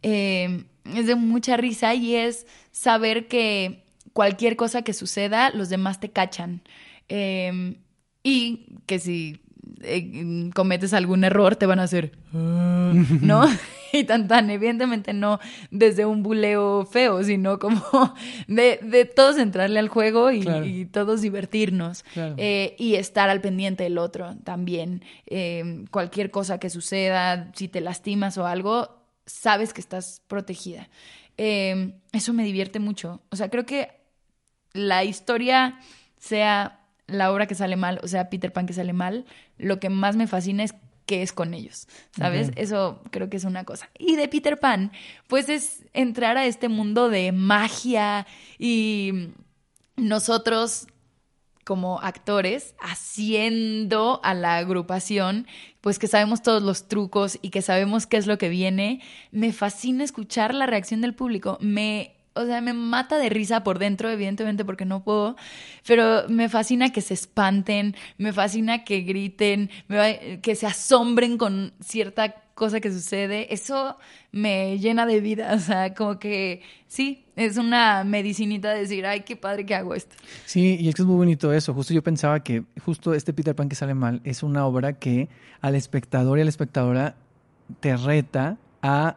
Eh, es de mucha risa y es saber que cualquier cosa que suceda, los demás te cachan. Eh, y que si eh, cometes algún error, te van a hacer, "Ah", ¿no? (laughs) y tan tan, evidentemente no desde un buleo feo, sino como (laughs) de, de todos entrarle al juego y, Claro. y todos divertirnos. Claro. Eh, y estar al pendiente del otro también. Eh, cualquier cosa que suceda, si te lastimas o algo, sabes que estás protegida. Eh, eso me divierte mucho. O sea, creo que la historia sea la obra que sale mal, o sea, Peter Pan que sale mal, lo que más me fascina es que es con ellos, ¿sabes? Eso creo que es una cosa. Y de Peter Pan, pues es entrar a este mundo de magia y nosotros como actores haciendo a la agrupación, pues que sabemos todos los trucos y que sabemos qué es lo que viene, me fascina escuchar la reacción del público. Me, o sea, me mata de risa por dentro, evidentemente porque no puedo, pero me fascina que se espanten, me fascina que griten, me que se asombren con cierta cosa que sucede. Eso me llena de vida, o sea, como que sí, es una medicinita de decir, ay, qué padre que hago esto. Sí, y es que es muy bonito eso. Justo yo pensaba que justo este Peter Pan que sale mal es una obra que al espectador y a la espectadora te reta a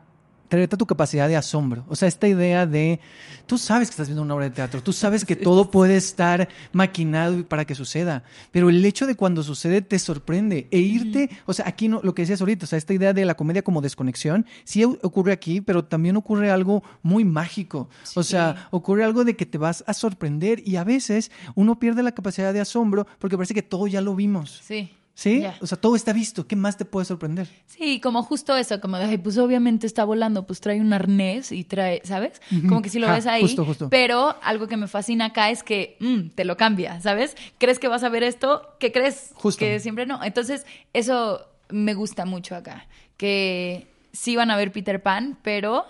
reta tu capacidad de asombro. O sea, esta idea de tú sabes que estás viendo una obra de teatro, tú sabes que todo puede estar maquinado para que suceda, pero el hecho de cuando sucede te sorprende e irte, o sea, aquí no lo que decías ahorita, o sea, esta idea de la comedia como desconexión, sí ocurre aquí, pero también ocurre algo muy mágico. O sea, ocurre algo de que te vas a sorprender y a veces uno pierde la capacidad de asombro porque parece que todo ya lo vimos. Sí. ¿Sí? O sea, todo está visto. ¿Qué más te puede sorprender? Sí, como justo eso, como de, pues obviamente está volando, pues trae un arnés y trae, ¿sabes? Como que si lo Ja, ves ahí. justo, justo. Pero algo que me fascina acá es que mm, te lo cambia, ¿sabes? ¿Crees que vas a ver esto? ¿Qué crees? Justo. Que siempre no. Entonces, eso me gusta mucho acá. Que sí van a ver Peter Pan, pero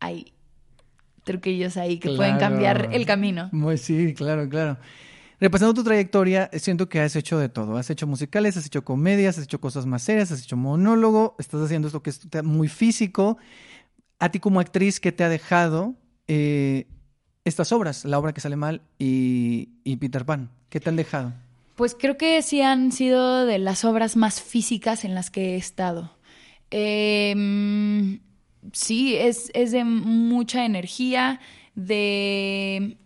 hay truquillos ahí que pueden cambiar el camino. Muy, sí, claro, claro. Repasando tu trayectoria, siento que has hecho de todo. Has hecho musicales, has hecho comedias, has hecho cosas más serias, has hecho monólogo, estás haciendo esto que es muy físico. A ti como actriz, ¿qué te ha dejado eh, estas obras? La obra que sale mal y, y Peter Pan. ¿Qué te han dejado? Pues creo que sí han sido de las obras más físicas en las que he estado. Mm, sí, es, es de mucha energía, de...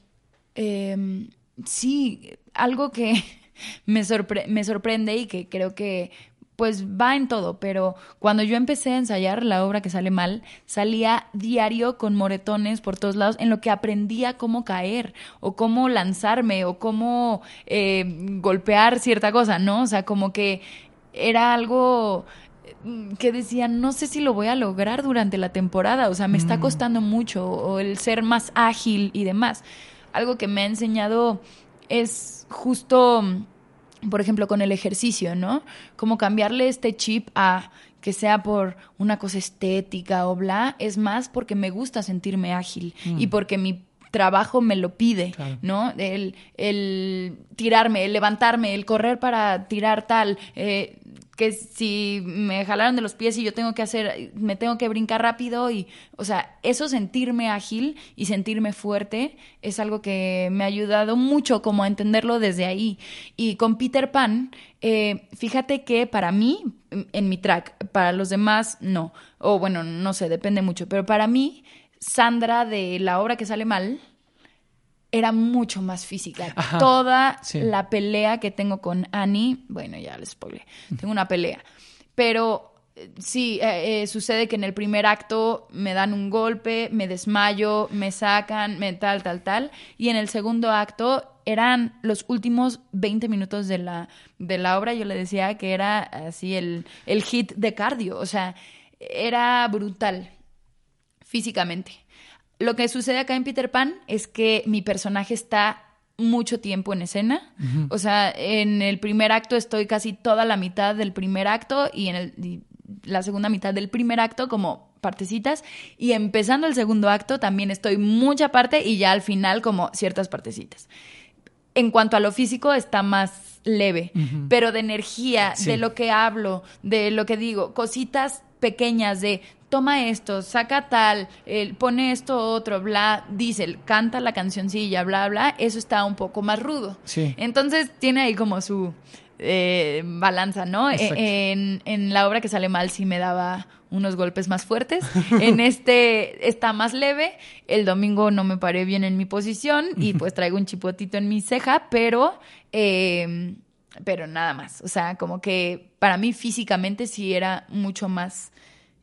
eh, sí, algo que (laughs) me, sorpre- me sorprende y que creo que pues va en todo, pero cuando yo empecé a ensayar la obra que sale mal, salía diario con moretones por todos lados, en lo que aprendía cómo caer, o cómo lanzarme, o cómo eh, golpear cierta cosa, ¿no? O sea, como que era algo mm, que decía, no sé si lo voy a lograr durante la temporada, o sea, me está costando mucho, o el ser más ágil y demás. Algo que me ha enseñado es justo, mm, por ejemplo, con el ejercicio, ¿no? Como cambiarle este chip a que sea por una cosa estética o bla, es más porque me gusta sentirme ágil y porque mi trabajo me lo pide, Claro. ¿no? El, el tirarme, el levantarme, el correr para tirar tal, eh, que si me jalaron de los pies y yo tengo que hacer, me tengo que brincar rápido y, o sea, eso sentirme ágil y sentirme fuerte es algo que me ha ayudado mucho como a entenderlo desde ahí. Y con Peter Pan, eh, fíjate que para mí, en mi track, para los demás no, o bueno, no sé, depende mucho, pero para mí, Sandra de la obra que sale mal, era mucho más física. Ajá, Toda sí. la pelea que tengo con Annie, bueno, ya les spoilé, tengo una pelea, pero eh, sí, eh, eh, sucede que en el primer acto me dan un golpe, me desmayo, me sacan, me tal, tal, tal, y en el segundo acto eran los últimos 20 minutos de la, de la obra, yo le decía que era así el, el hit de cardio, o sea, era brutal físicamente. Lo que sucede acá en Peter Pan es que mi personaje está mucho tiempo en escena. O sea, en el primer acto estoy casi toda la mitad del primer acto y en el, y la segunda mitad del primer acto como partecitas y empezando el segundo acto también estoy mucha parte y ya al final como ciertas partecitas. En cuanto a lo físico está más leve, pero de energía, Sí. de lo que hablo, de lo que digo, cositas pequeñas de toma esto, saca tal, eh, pone esto otro, bla, dice, canta la cancioncilla, bla, bla, eso está un poco más rudo. Sí. Entonces tiene ahí como su eh, balanza, ¿no? E-. En, en la obra que sale mal sí me daba unos golpes más fuertes. (laughs) En este está más leve. El domingo no me paré bien en mi posición y pues traigo un chipotito en mi ceja, pero, eh, pero nada más. O sea, como que para mí físicamente sí era mucho más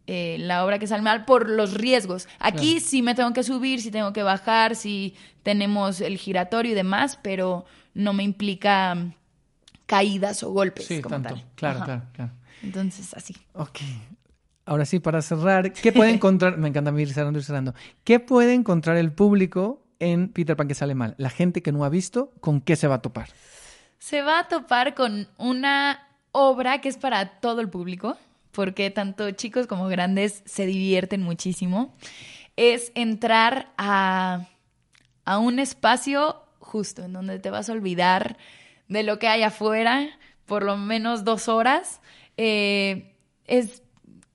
eh, la obra que sale mal por los riesgos. Aquí sí me tengo que subir, sí tengo que bajar, sí tenemos el giratorio y demás, pero no me implica mm, caídas o golpes Sí, como tanto. tal. Claro, Ajá. claro, claro. Entonces, así. Ok. Ahora sí, para cerrar, ¿qué puede (laughs) encontrar? Me encanta ir cerrando y cerrando. ¿Qué puede encontrar el público en Peter Pan que sale mal? La gente que no ha visto, ¿con qué se va a topar? Se va a topar con una obra que es para todo el público, porque tanto chicos como grandes se divierten muchísimo. Es entrar a, a un espacio justo en donde te vas a olvidar de lo que hay afuera por lo menos dos horas. Eh, es,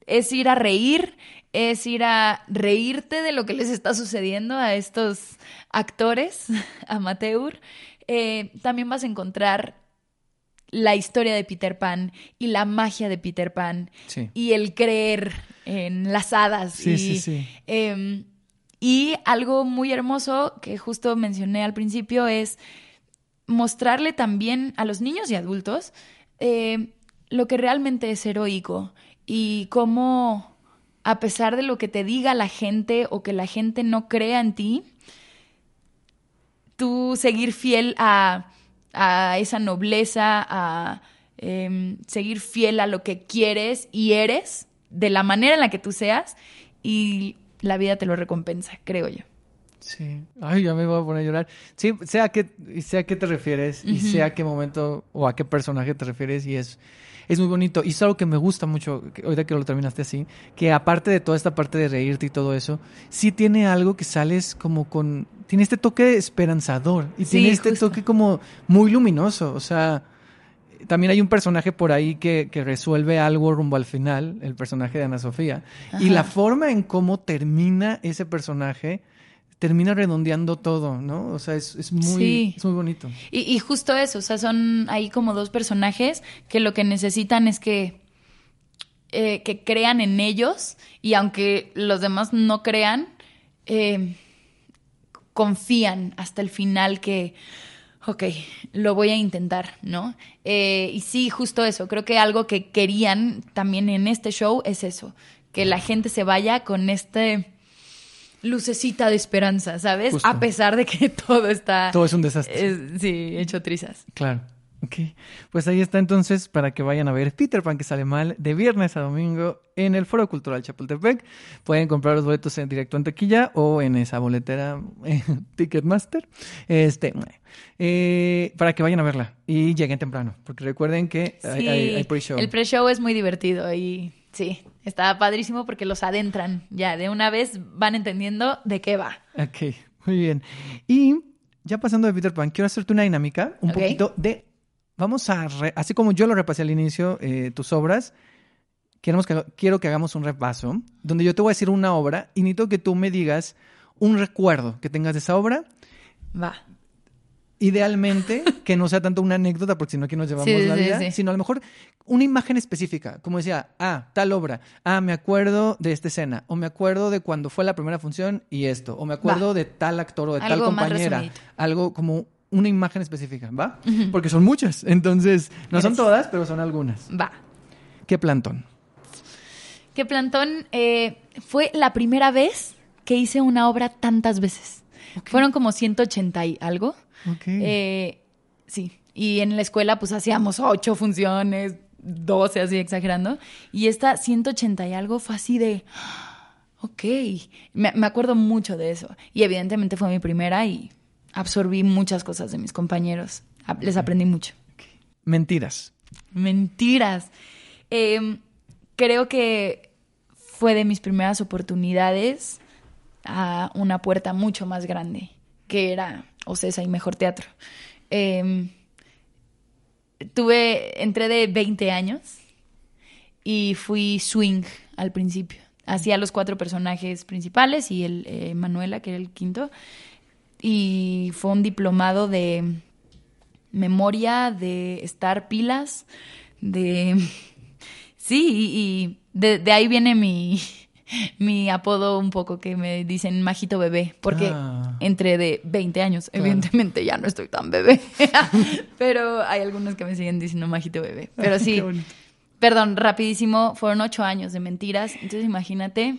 es ir a reír, es ir a reírte de lo que les está sucediendo a estos actores (laughs) amateur. Eh, también vas a encontrar la historia de Peter Pan y la magia de Peter Pan Sí. y el creer en las hadas. Sí, y, sí, sí. eh, y algo muy hermoso que justo mencioné al principio es mostrarle también a los niños y adultos eh, lo que realmente es heroico y cómo, a pesar de lo que te diga la gente o que la gente no crea en ti, tú seguir fiel a, a esa nobleza, a em, seguir fiel a lo que quieres y eres, de la manera en la que tú seas, y la vida te lo recompensa, creo yo. Sí. Ay, ya me voy a poner a llorar. Sí, sé a qué, sé a qué te refieres y sé a qué momento o a qué personaje te refieres y es, es muy bonito. Y es algo que me gusta mucho, que, ahorita que lo terminaste así, que aparte de toda esta parte de reírte y todo eso, sí tiene algo que sales como con... Tiene este toque esperanzador y Sí, tiene este justo. toque como muy luminoso. O sea, también hay un personaje por ahí que, que resuelve algo rumbo al final, el personaje de Ana Sofía. Y la forma en cómo termina ese personaje termina redondeando todo, ¿no? O sea, es, es muy, Sí. es muy bonito. Y, y justo eso, o sea, son ahí como dos personajes que lo que necesitan es que, eh, que crean en ellos y aunque los demás no crean, eh, confían hasta el final que, ok, lo voy a intentar, ¿no? Eh, y sí, justo eso, creo que algo que querían también en este show es eso, que la gente se vaya con este lucecita de esperanza, ¿sabes? Justo. A pesar de que (laughs) todo está... Todo es un desastre. es- sí, hecho trizas. Claro. Ok. Pues ahí está entonces para que vayan a ver Peter Pan que sale mal de viernes a domingo en el Foro Cultural Chapultepec. Pueden comprar los boletos en directo en taquilla o en esa boletera (laughs) eh, Ticketmaster. Este, eh, para que vayan a verla y lleguen temprano, porque recuerden que hay- hay pre-show. el pre-show es muy divertido y sí, está padrísimo porque los adentran. Ya, de una vez van entendiendo de qué va. Ok, muy bien. Y ya pasando de Peter Pan, quiero hacerte una dinámica, un poquito de... Vamos a... re- así como yo lo repasé al inicio, eh, tus obras, queremos que, quiero que hagamos un repaso, donde yo te voy a decir una obra y necesito que tú me digas un recuerdo que tengas de esa obra Va. Idealmente, que no sea tanto una anécdota, porque si no aquí nos llevamos Sí, la sí, vida, sí. sino a lo mejor una imagen específica, como decía, ah, tal obra, ah, me acuerdo de esta escena, o me acuerdo de cuando fue la primera función y esto, o me acuerdo Va. de tal actor o de tal Algo compañera, algo como una imagen específica, ¿va? Porque son muchas, entonces, no son todas, pero son algunas. Va. ¿Qué plantón? Que Plantón eh, fue la primera vez que hice una obra tantas veces. Fueron como 180 y algo. Ok. Eh, sí. Y en la escuela, pues hacíamos ocho funciones, 12, así exagerando. Y esta 180 y algo fue así de. "Ah, Ok. Me, me acuerdo mucho de eso. Y evidentemente fue mi primera y absorbí muchas cosas de mis compañeros. Les aprendí mucho. Mentiras. Mentiras. Eh, creo que fue de mis primeras oportunidades a una puerta mucho más grande, que era Ocesa y Mejor Teatro. Eh, tuve, entré de 20 años y fui swing al principio. Hacía los cuatro personajes principales y el eh, Manuela, que era el quinto. Y fue un diplomado de memoria, de estar pilas, de... (laughs) Sí, y, de ahí viene mi, (laughs) mi apodo un poco que me dicen majito bebé, porque Ah. entre de 20 años, Claro. evidentemente ya no estoy tan bebé, (laughs) pero hay algunos que me siguen diciendo majito bebé. Pero sí, Qué bonito. perdón, rapidísimo, fueron ocho años de mentiras, entonces imagínate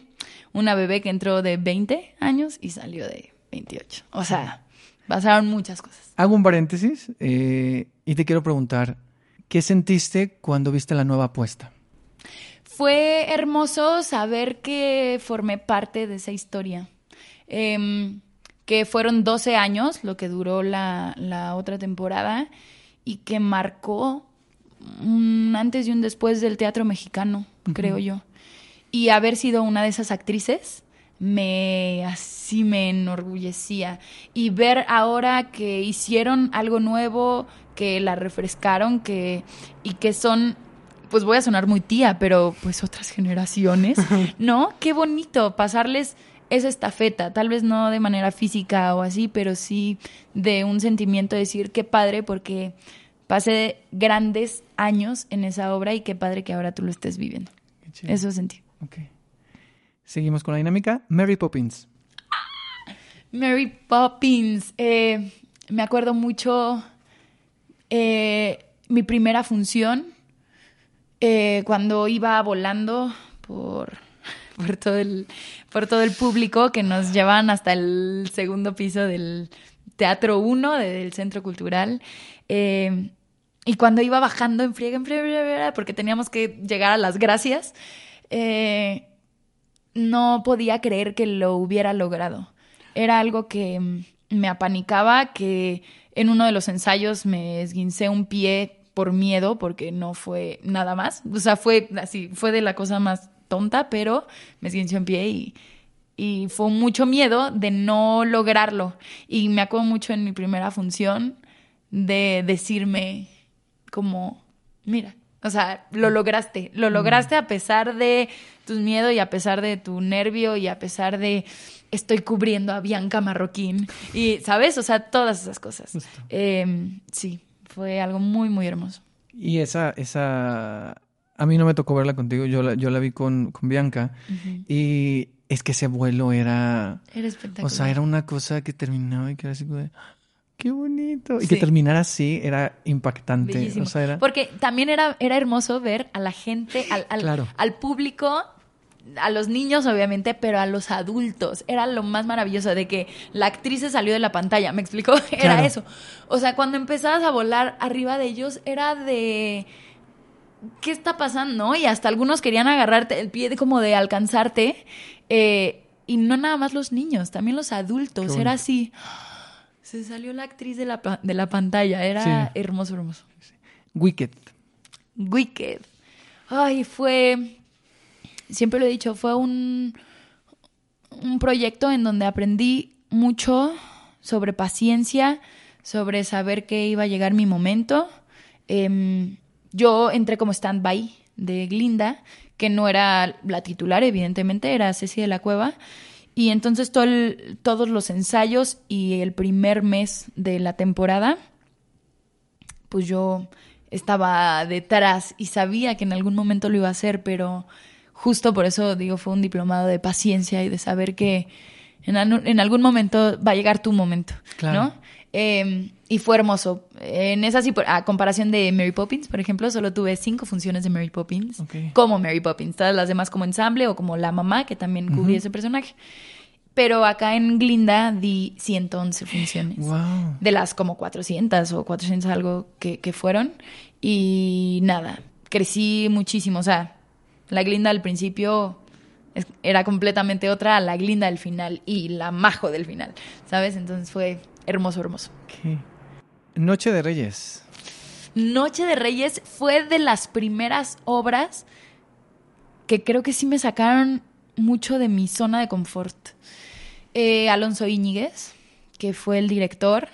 una bebé que entró de 20 años y salió de 28. O sea, pasaron muchas cosas. Hago un paréntesis eh, y te quiero preguntar, ¿qué sentiste cuando viste la nueva apuesta? Fue hermoso saber que formé parte de esa historia. Em, que fueron 12 años lo que duró la, la otra temporada y que marcó un antes y un después del teatro mexicano, creo yo. Y haber sido una de esas actrices me así me enorgullecía y ver ahora que hicieron algo nuevo, que la refrescaron, que y que son pues voy a sonar muy tía, pero pues otras generaciones, (laughs) ¿no? Qué bonito pasarles esa estafeta, tal vez no de manera física o así, pero sí de un sentimiento de decir qué padre porque pasé grandes años en esa obra y qué padre que ahora tú lo estés viviendo. Qué. Eso sentí. Ok. Seguimos con la dinámica. Mary Poppins. Mary Poppins. eh, me acuerdo mucho eh, mi primera función eh, cuando iba volando por, (laughs) por, todo el, por todo el público que nos llevaban hasta el segundo piso del Teatro 1 del Centro Cultural. eh, y cuando iba bajando en friega, porque teníamos que llegar a las gracias, eh, no podía creer que lo hubiera logrado. Era algo que me apanicaba, que en uno de los ensayos me esguincé un pie por miedo, porque no fue nada más. O sea, fue así, fue de la cosa más tonta, pero me esguincé un pie y, y fue mucho miedo de no lograrlo. Y me acuerdo mucho en mi primera función de decirme como, mira, o sea, lo lograste, lo lograste a pesar de tus miedos y a pesar de tu nervio y a pesar de estoy cubriendo a Bianca Marroquín y, ¿sabes? O sea, todas esas cosas. Eh, sí, fue algo muy, muy hermoso. Y esa, esa, a mí no me tocó verla contigo, yo la, yo la vi con, con Bianca. Y es que ese vuelo era, Era espectacular. o sea, era una cosa que terminaba y que era así como de, "Ah, qué bonito. Y Sí. que terminara así era impactante. O sea, era... Porque también era, era hermoso ver a la gente, al, al, Claro. al público, a los niños obviamente, pero a los adultos. Era lo más maravilloso de que la actriz se salió de la pantalla, ¿me explicó? (laughs) Era Claro. eso. O sea, cuando empezabas a volar arriba de ellos, era de... ¿Qué está pasando? Y hasta algunos querían agarrarte el pie de como de alcanzarte. eh, y no nada más los niños, también los adultos. Era así. (gasps) Se salió la actriz de la, de la pantalla. Era Sí. hermoso, hermoso. Wicked. Wicked. Ay, fue. Siempre lo he dicho, fue un. Un proyecto en donde aprendí mucho sobre paciencia, sobre saber que iba a llegar mi momento. Em, yo entré como stand-by de Glinda, que no era la titular, evidentemente, era Ceci de la Cueva. Y entonces todo el- todos los ensayos y el primer mes de la temporada, pues yo estaba detrás y sabía que en algún momento lo iba a hacer, pero justo por eso digo, fue un diplomado de paciencia y de saber que en, algún momento va a llegar tu momento, Claro. ¿no? Eh, y fue hermoso. En esa a comparación de Mary Poppins, por ejemplo, solo tuve cinco funciones de Mary Poppins como Mary Poppins, todas las demás como ensamble o como la mamá, que también cubría ese personaje. Pero acá en Glinda di 111 funciones. Wow. De las como 400 o 400 algo que, que fueron. Y nada, crecí muchísimo. O sea, la Glinda al principio era completamente otra a la Glinda del final y la Majo del final, ¿sabes? Entonces fue hermoso, hermoso. Ok. Noche de Reyes. Noche de Reyes fue de las primeras obras que creo que sí me sacaron mucho de mi zona de confort. Eh, Alonso Íñiguez, que fue el director,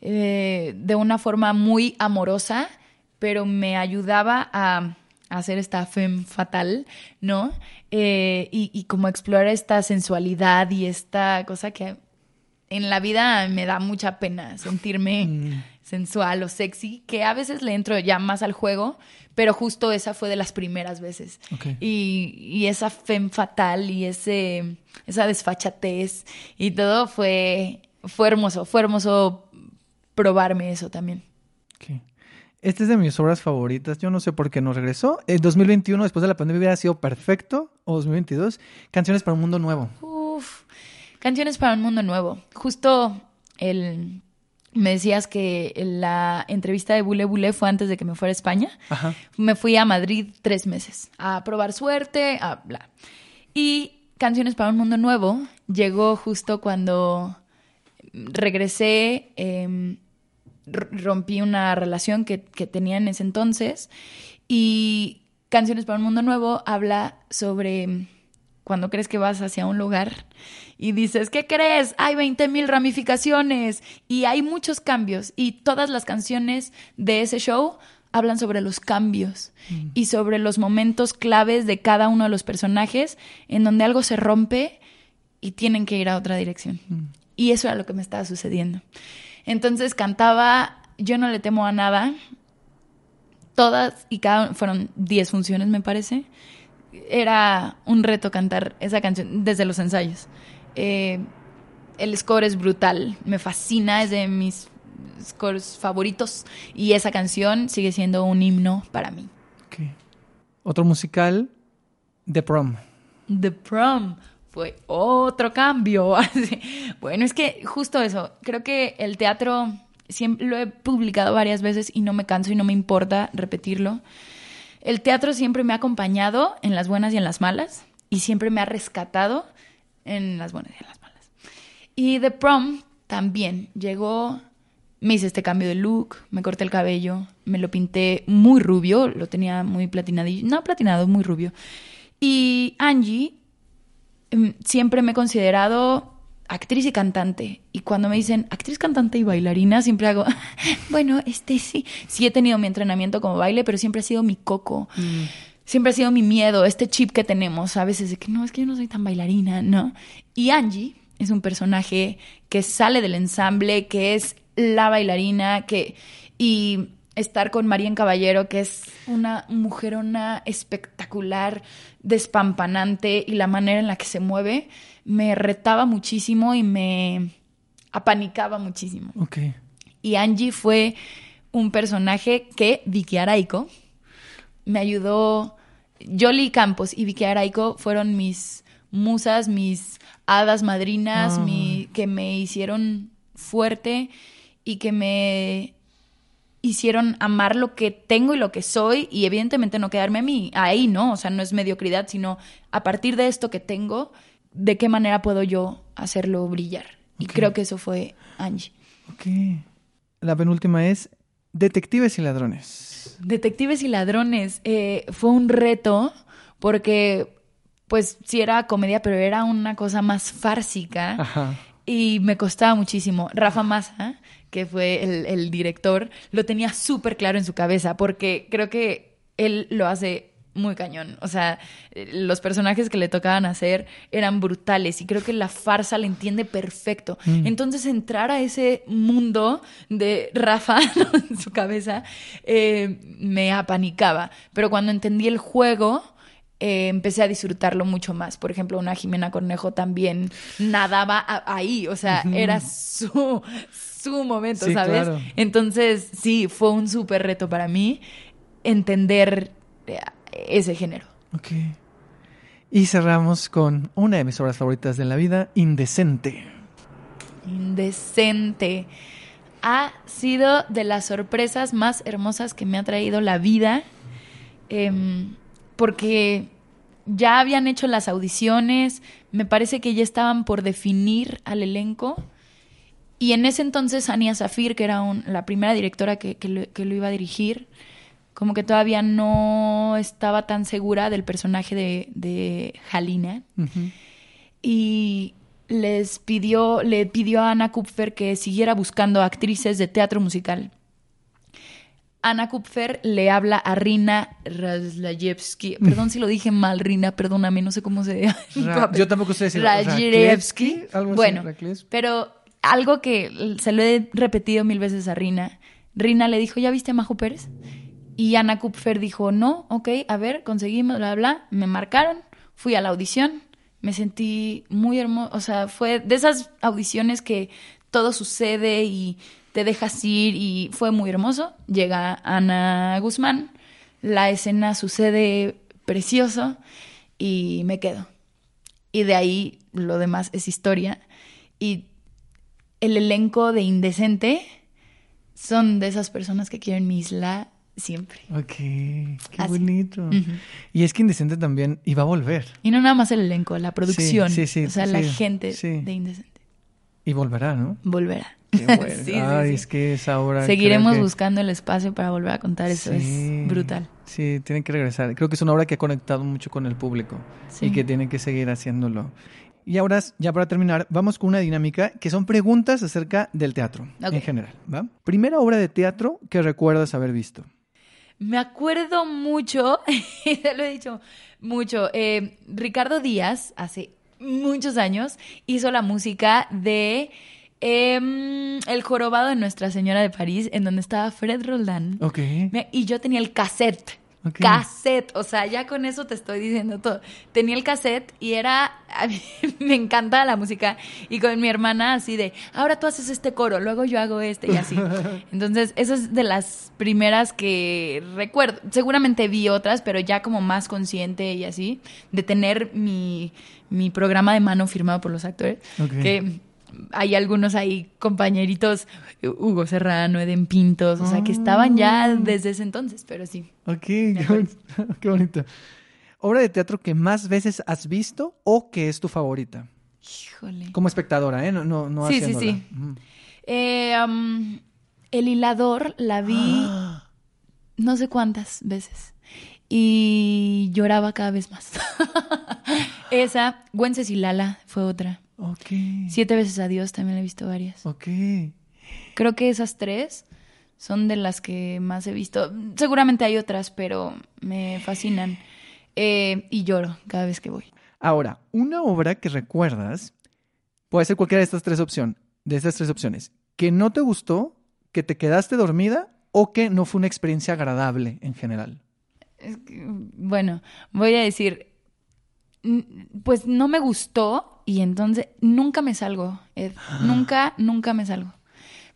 eh, de una forma muy amorosa, pero me ayudaba a hacer esta femme fatal, ¿no? Eh, y, y como explorar esta sensualidad y esta cosa que en la vida me da mucha pena sentirme sensual o sexy, que a veces le entro ya más al juego, pero justo esa fue de las primeras veces. Y, y esa femme fatal y ese, esa desfachatez y todo fue, fue hermoso, fue hermoso probarme eso también. Esta es de mis obras favoritas. Yo no sé por qué no regresó. En 2021, después de la pandemia, hubiera sido perfecto. O 2022. Canciones para un mundo nuevo. Uf, canciones para un mundo nuevo. Justo el, me decías que la entrevista de Bule Bule fue antes de que me fuera a España. Ajá. Me fui a Madrid tres meses a probar suerte, a bla. Y Canciones para un Mundo Nuevo llegó justo cuando regresé, eh, r- rompí una relación que, que tenía en ese entonces y Canciones para un Mundo Nuevo habla sobre cuando crees que vas hacia un lugar y dices, ¿qué crees? Hay 20 mil ramificaciones y hay muchos cambios y todas las canciones de ese show hablan sobre los cambios y sobre los momentos claves de cada uno de los personajes en donde algo se rompe y tienen que ir a otra dirección. Y eso era lo que me estaba sucediendo. Entonces cantaba Yo no le temo a nada. Todas y cada fueron 10 funciones, me parece. Era un reto cantar esa canción desde los ensayos. Eh, el score es brutal, me fascina, es de mis scores favoritos y esa canción sigue siendo un himno para mí. Otro musical, The Prom. The Prom fue otro cambio. (laughs) Bueno, es que justo eso, creo que el teatro siempre lo he publicado varias veces y no me canso y no me importa repetirlo. El teatro siempre me ha acompañado en las buenas y en las malas y siempre me ha rescatado en las buenas y en las malas. Y The Prom también llegó, me hice este cambio de look, me corté el cabello, me lo pinté muy rubio, lo tenía muy platinadillo, no platinado, muy rubio. Y Angie, siempre me he considerado actriz y cantante. Y cuando me dicen actriz, cantante y bailarina, siempre hago, (laughs) bueno, este sí. Sí he tenido mi entrenamiento como baile, pero siempre ha sido mi coco. Siempre ha sido mi miedo, este chip que tenemos a veces de que no, es que yo no soy tan bailarina, ¿no? Y Angie es un personaje que sale del ensamble, que es la bailarina, que... Y estar con Marian Caballero, que es una mujerona espectacular, despampanante, y la manera en la que se mueve, me retaba muchísimo y me apanicaba muchísimo. Ok. Y Angie fue un personaje que Vicky Araico me ayudó. Jolly Campos y Vicky Araico fueron mis musas, mis hadas madrinas, Ah. mi- que me hicieron fuerte y que me hicieron amar lo que tengo y lo que soy y evidentemente no quedarme a mí ahí, ¿no? O sea, no es mediocridad, sino a partir de esto que tengo, de qué manera puedo yo hacerlo brillar. Y creo que eso fue Angie. Ok. La penúltima es Detectives y Ladrones. Detectives y ladrones eh, fue un reto porque, pues, sí era comedia, pero era una cosa más fársica Ajá. y me costaba muchísimo. Rafa Massa, que fue el, el director, lo tenía súper claro en su cabeza porque creo que él lo hace muy cañón. O sea, los personajes que le tocaban hacer eran brutales y creo que la farsa le entiende perfecto. Mm. Entonces entrar a ese mundo de Rafa (laughs) en su cabeza eh, me apanicaba. Pero cuando entendí el juego... eh, empecé a disfrutarlo mucho más. Por ejemplo, una Jimena Cornejo también nadaba ahí, o sea, era su, su momento, Sí, ¿sabes? claro. Entonces, sí, fue un súper reto para mí entender eh, ese género. Ok. Y cerramos con una de mis obras favoritas de la vida, Indecente. Indecente. Ha sido de las sorpresas más hermosas que me ha traído la vida. em, porque ya habían hecho las audiciones, me parece que ya estaban por definir al elenco. Y en ese entonces Ania Zafir, que era un- la primera directora que, que lo, que lo iba a dirigir, como que todavía no estaba tan segura del personaje de. Ujú. Y les pidió, le pidió a Ana Kupfer que siguiera buscando actrices de teatro musical. Ana Kupfer le habla a Rina Razlayevsky. Perdón si lo dije mal, Rina, perdóname, no sé cómo se Ra- yo tampoco sé decir así, Bueno, Raclevsky. pero algo que se lo he repetido mil veces a Rina. Rina le dijo, ¿ya viste a Majo Pérez? Y Ana Kupfer dijo, no, ok, a ver, conseguimos, bla, bla. Me marcaron, fui a la audición, me sentí muy hermoso. O sea, fue de esas audiciones que todo sucede y te dejas ir y fue muy hermoso. Llega Ana Guzmán, la escena sucede precioso y me quedo. Y de ahí lo demás es historia. Y el elenco de Indecente son de esas personas que quieren mi isla siempre. Ok, qué Así. bonito. Y es que Indecente también iba a volver. Y no nada más el elenco, la producción. sí, sí, o sea, la sí, gente sí. de Indecente. Y volverá, ¿no? Volverá. Qué (laughs) bueno. Sí, Ay, sí. es que esa obra. Seguiremos que- buscando el espacio para volver a contar eso. Sí, Es brutal. Sí, tienen que regresar. Creo que es una obra que ha conectado mucho con el público Sí. y que tienen que seguir haciéndolo. Y ahora, ya para terminar, vamos con una dinámica que son preguntas acerca del teatro en general. ¿va? Primera obra de teatro que recuerdas haber visto. Me acuerdo mucho, (laughs) y te lo he dicho mucho, eh, Ricardo Díaz, hace muchos años, hizo la música de em, El jorobado de Nuestra Señora de París, en donde estaba Fred Roldán. Ok. Y yo tenía el cassette. Ok. Cassette, o sea, ya con eso te estoy diciendo todo. Tenía el cassette y era, a mí (laughs) me encantaba la música y con mi hermana así de, ahora tú haces este coro, luego yo hago este y así. (laughs) Entonces, esa es de las primeras que recuerdo. Seguramente vi otras, pero ya como más consciente y así, de tener mi, mi programa de mano firmado por los actores, que hay algunos ahí compañeritos, Hugo Serrano, Eden Pintos, o sea, que estaban ya desde ese entonces, pero sí. Ok, qué, bon- (laughs) qué bonito. Obra de teatro que más veces has visto o que es tu favorita. Híjole. Como espectadora, ¿eh? No, no, no Sí, sí, haciéndola. sí. Eh, um, el hilador la vi Ah, (gasps) no sé cuántas veces y lloraba cada vez más. (laughs) Esa, Güences y Lala fue otra. Ok. Siete veces adiós también la he visto varias. Ok. Creo que esas tres son de las que más he visto. Seguramente hay otras, pero me fascinan. Eh, y lloro cada vez que voy. Ahora, una obra que recuerdas puede ser cualquiera de estas tres opciones, de estas tres opciones, que no te gustó, que te quedaste dormida o que no fue una experiencia agradable en general. Bueno, voy a decir, pues no me gustó y entonces nunca me salgo, Ed. Nunca, nunca me salgo.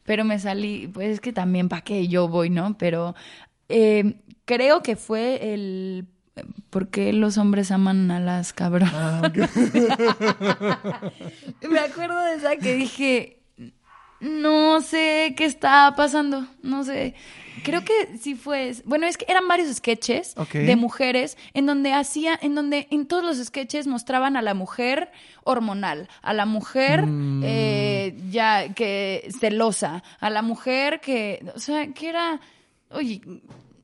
Pero me salí, pues es que también para qué yo voy, ¿no? Pero eh, creo que fue el... ¿Por qué los hombres aman a las cabronas? Ah, (laughs) Me acuerdo de esa que dije, no sé qué está pasando, no sé. Creo que sí fue, bueno, es que eran varios sketches de mujeres en donde hacía, en donde en todos los sketches mostraban a la mujer hormonal, a la mujer Mm. eh, ya que celosa, a la mujer que, o sea, que era, oye,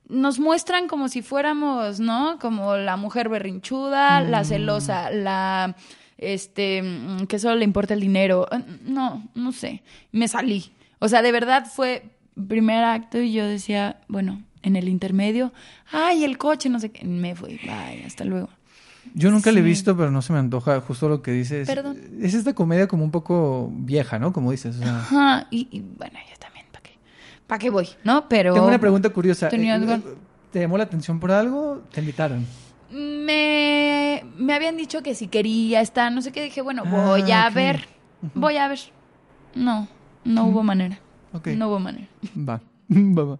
nos muestran como si fuéramos, ¿no? Como la mujer berrinchuda, la celosa, la este mm, que solo le importa el dinero. Eh, No, no sé. Me salí. O sea, de verdad fue primer acto y yo decía, bueno, en el intermedio, ay, el coche, no sé qué, me fui, bye, hasta luego. Yo nunca le he Sí. visto, pero no se me antoja justo lo que dices. Perdón. Es esta comedia como un poco vieja, ¿no? Como dices. o sea. Ajá, y, y bueno, yo también, ¿para qué? ¿Para qué voy? ¿No? Pero... Tengo una pregunta curiosa. Eh. ¿Te llamó la atención por algo? ¿Te invitaron? Me, me habían dicho que si quería estar, no sé qué, dije, bueno, Ah, voy a ver, voy a ver. No, no hubo manera. Ok. No hubo manera. Va. (laughs) va, va.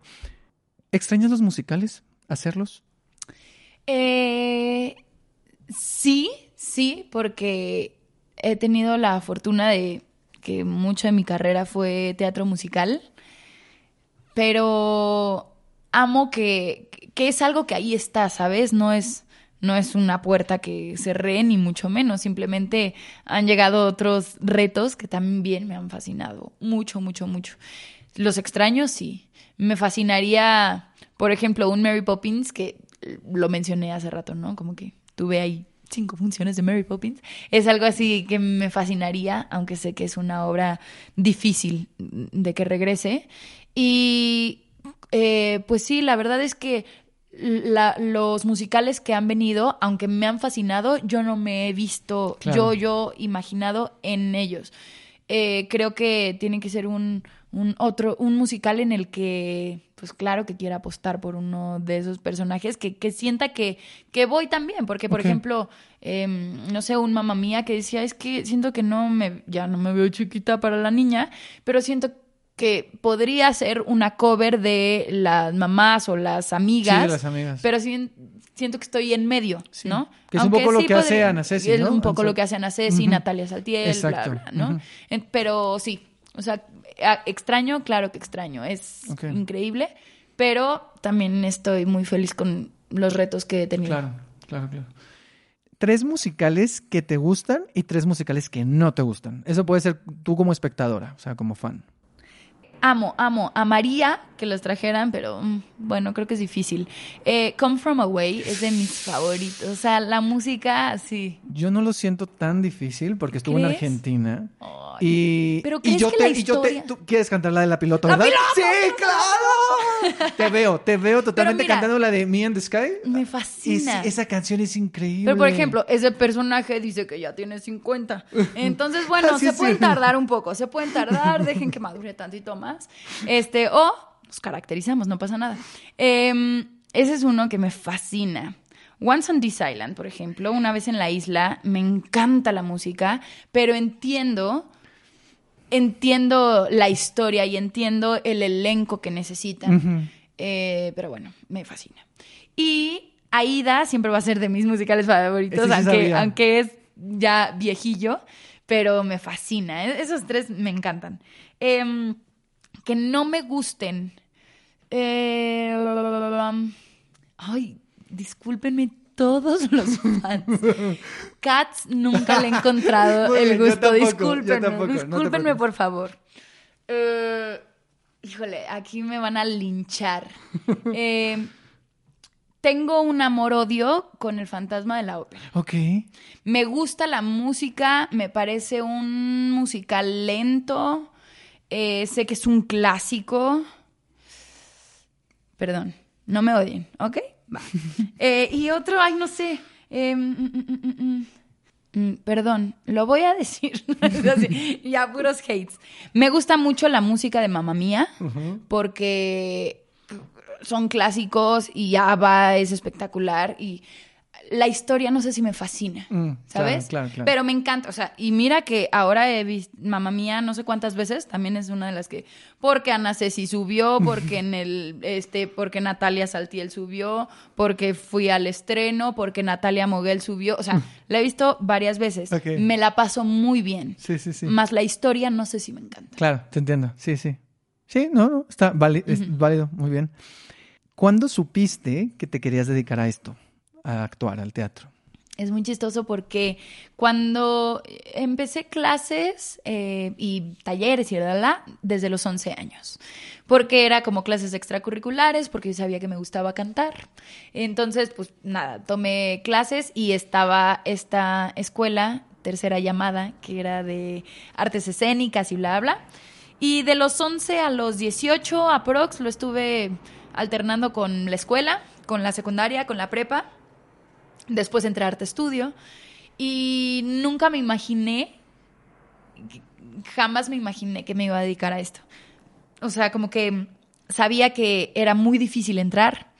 ¿Extrañas los musicales? ¿Hacerlos? Eh, sí, sí, porque he tenido la fortuna de que mucho de mi carrera fue teatro musical, pero amo que, que es algo que ahí está, ¿sabes? No es, no es una puerta que cerré, ni mucho menos, simplemente han llegado otros retos que también me han fascinado mucho, mucho, mucho. Los extraños, sí. Me fascinaría, por ejemplo, un Mary Poppins, que lo mencioné hace rato, ¿no? Como que tuve ahí cinco funciones de Mary Poppins. Es algo así que me fascinaría, aunque sé que es una obra difícil de que regrese. Y eh, pues sí, la verdad es que la- los musicales que han venido, aunque me han fascinado, yo no me he visto, Claro. yo, yo imaginado en ellos. Eh, creo que tiene que ser un, un otro, un musical en el que, pues claro que quiera apostar por uno de esos personajes, que, que sienta que, que voy también, porque por ejemplo, em, no sé, un mamá mía que decía, es que siento que no me, ya no me veo chiquita para la niña, pero siento que podría ser una cover de las mamás o las amigas. Sí, de las amigas. Pero sí, siento que estoy en medio, Sí, ¿no? que es un poco lo que hace Ana Ceci, es ¿no? un poco lo que hace Ana Ceci. Natalia Saltiel, Exacto, bla, bla, ¿no? ujú. En- Pero sí, o sea, extraño, claro que extraño, es increíble, pero también estoy muy feliz con los retos que he tenido. Claro, claro, claro. Tres musicales que te gustan y tres musicales que no te gustan. Eso puede ser tú como espectadora, o sea, como fan. Amo, amo, amaría que los trajeran, pero mm, bueno, creo que es difícil. Eh, Come From Away es de mis favoritos, o sea, la música, sí. Yo no lo siento tan difícil porque estuvo en. Argentina. Y, ¿Pero y crees yo que te, la y yo te- historia- tú quieres cantar la de la piloto, ¡La ¿verdad? piloto! Sí, claro. (laughs) te veo, te veo totalmente mira, cantando la de Me and the Sky. Me Es- fascina. esa canción es increíble. Pero, por ejemplo, ese personaje dice que ya tiene 50. (laughs) Entonces, bueno, se pueden tardar un poco, se pueden tardar, dejen que madure tantito más. Este, o nos caracterizamos, no pasa nada. Em, ese es uno que me fascina. Once on This Island, por ejemplo, una vez en la isla, me encanta la música, pero entiendo, entiendo la historia y entiendo el elenco que necesitan. Eh, pero bueno, me fascina. Y Aida siempre va a ser de mis musicales favoritos, sí aunque, aunque es ya viejillo, pero me fascina. E- Esos tres me encantan. Em, que no me gusten. Eh, ay, discúlpenme todos (laughs) los fans. Cats nunca le he encontrado el gusto. tampoco, discúlpenme, tampoco, discúlpenme por favor. Eh, híjole, aquí me van a linchar. (laughs) Eh, tengo un amor-odio con el fantasma de la ópera. Ok. Me gusta la música, me parece un musical lento. Eh, sé que es un clásico. Perdón, no me odien, ¿ok? Va. (laughs) Eh, y otro, ay, no sé. eh, mm, mm, mm, Perdón, lo voy a (laughs) decir. (laughs) Así, ya, puros hates. Me gusta mucho la música de Mamma Mía porque son clásicos y ABBA es espectacular y la historia no sé si me fascina, Mm, ¿sabes? claro, claro, claro. Pero me encanta, o sea, y mira que ahora he visto Mamma Mía no sé cuántas veces, también es una de las que porque Ana Ceci subió, (laughs) porque en el este porque Natalia Saltiel subió, porque fui al estreno, porque Natalia Moguel subió, o sea, la he visto varias veces. Me la paso muy bien. Sí, sí, sí. Más la historia no sé si me encanta. Claro, te entiendo. Sí, sí. Sí, no, no, está válido, es válido, muy bien. ¿Cuándo supiste que te querías dedicar a esto, a actuar, al teatro? Es muy chistoso porque cuando empecé clases eh, y talleres y la, desde los 11 años, porque era como clases extracurriculares, porque yo sabía que me gustaba cantar. Entonces, pues nada, tomé clases y estaba esta escuela, tercera llamada, que era de artes escénicas y bla, bla. Y de los 11 a los 18 aprox lo estuve alternando con la escuela, con la secundaria, con la prepa. Después entré a arte estudio. Y nunca me imaginé, jamás me imaginé que me iba a dedicar a esto. O sea, como que sabía que era muy difícil entrar.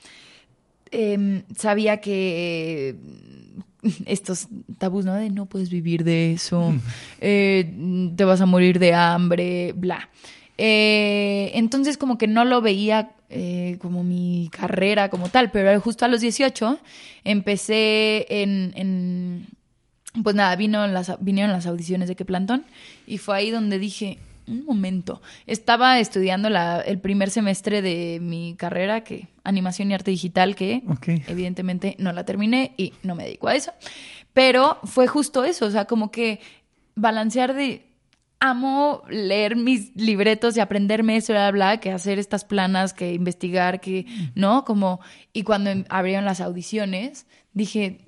Em, sabía que estos tabús, ¿no? De no puedes vivir de eso, eh, te vas a morir de hambre, bla. Eh, entonces como que no lo veía eh, como mi carrera como tal, pero justo a los 18 empecé en, pues nada, vino las, vinieron las audiciones de qué plantón y fue ahí donde dije, un momento, estaba estudiando la, el primer semestre de mi carrera, que animación y arte digital, que evidentemente no la terminé y no me dedico a eso, pero fue justo eso, o sea, como que balancear de amo leer mis libretos y aprenderme eso, bla, bla, que hacer estas planas, que investigar, que, ¿no? Como, y cuando em, abrieron las audiciones, dije,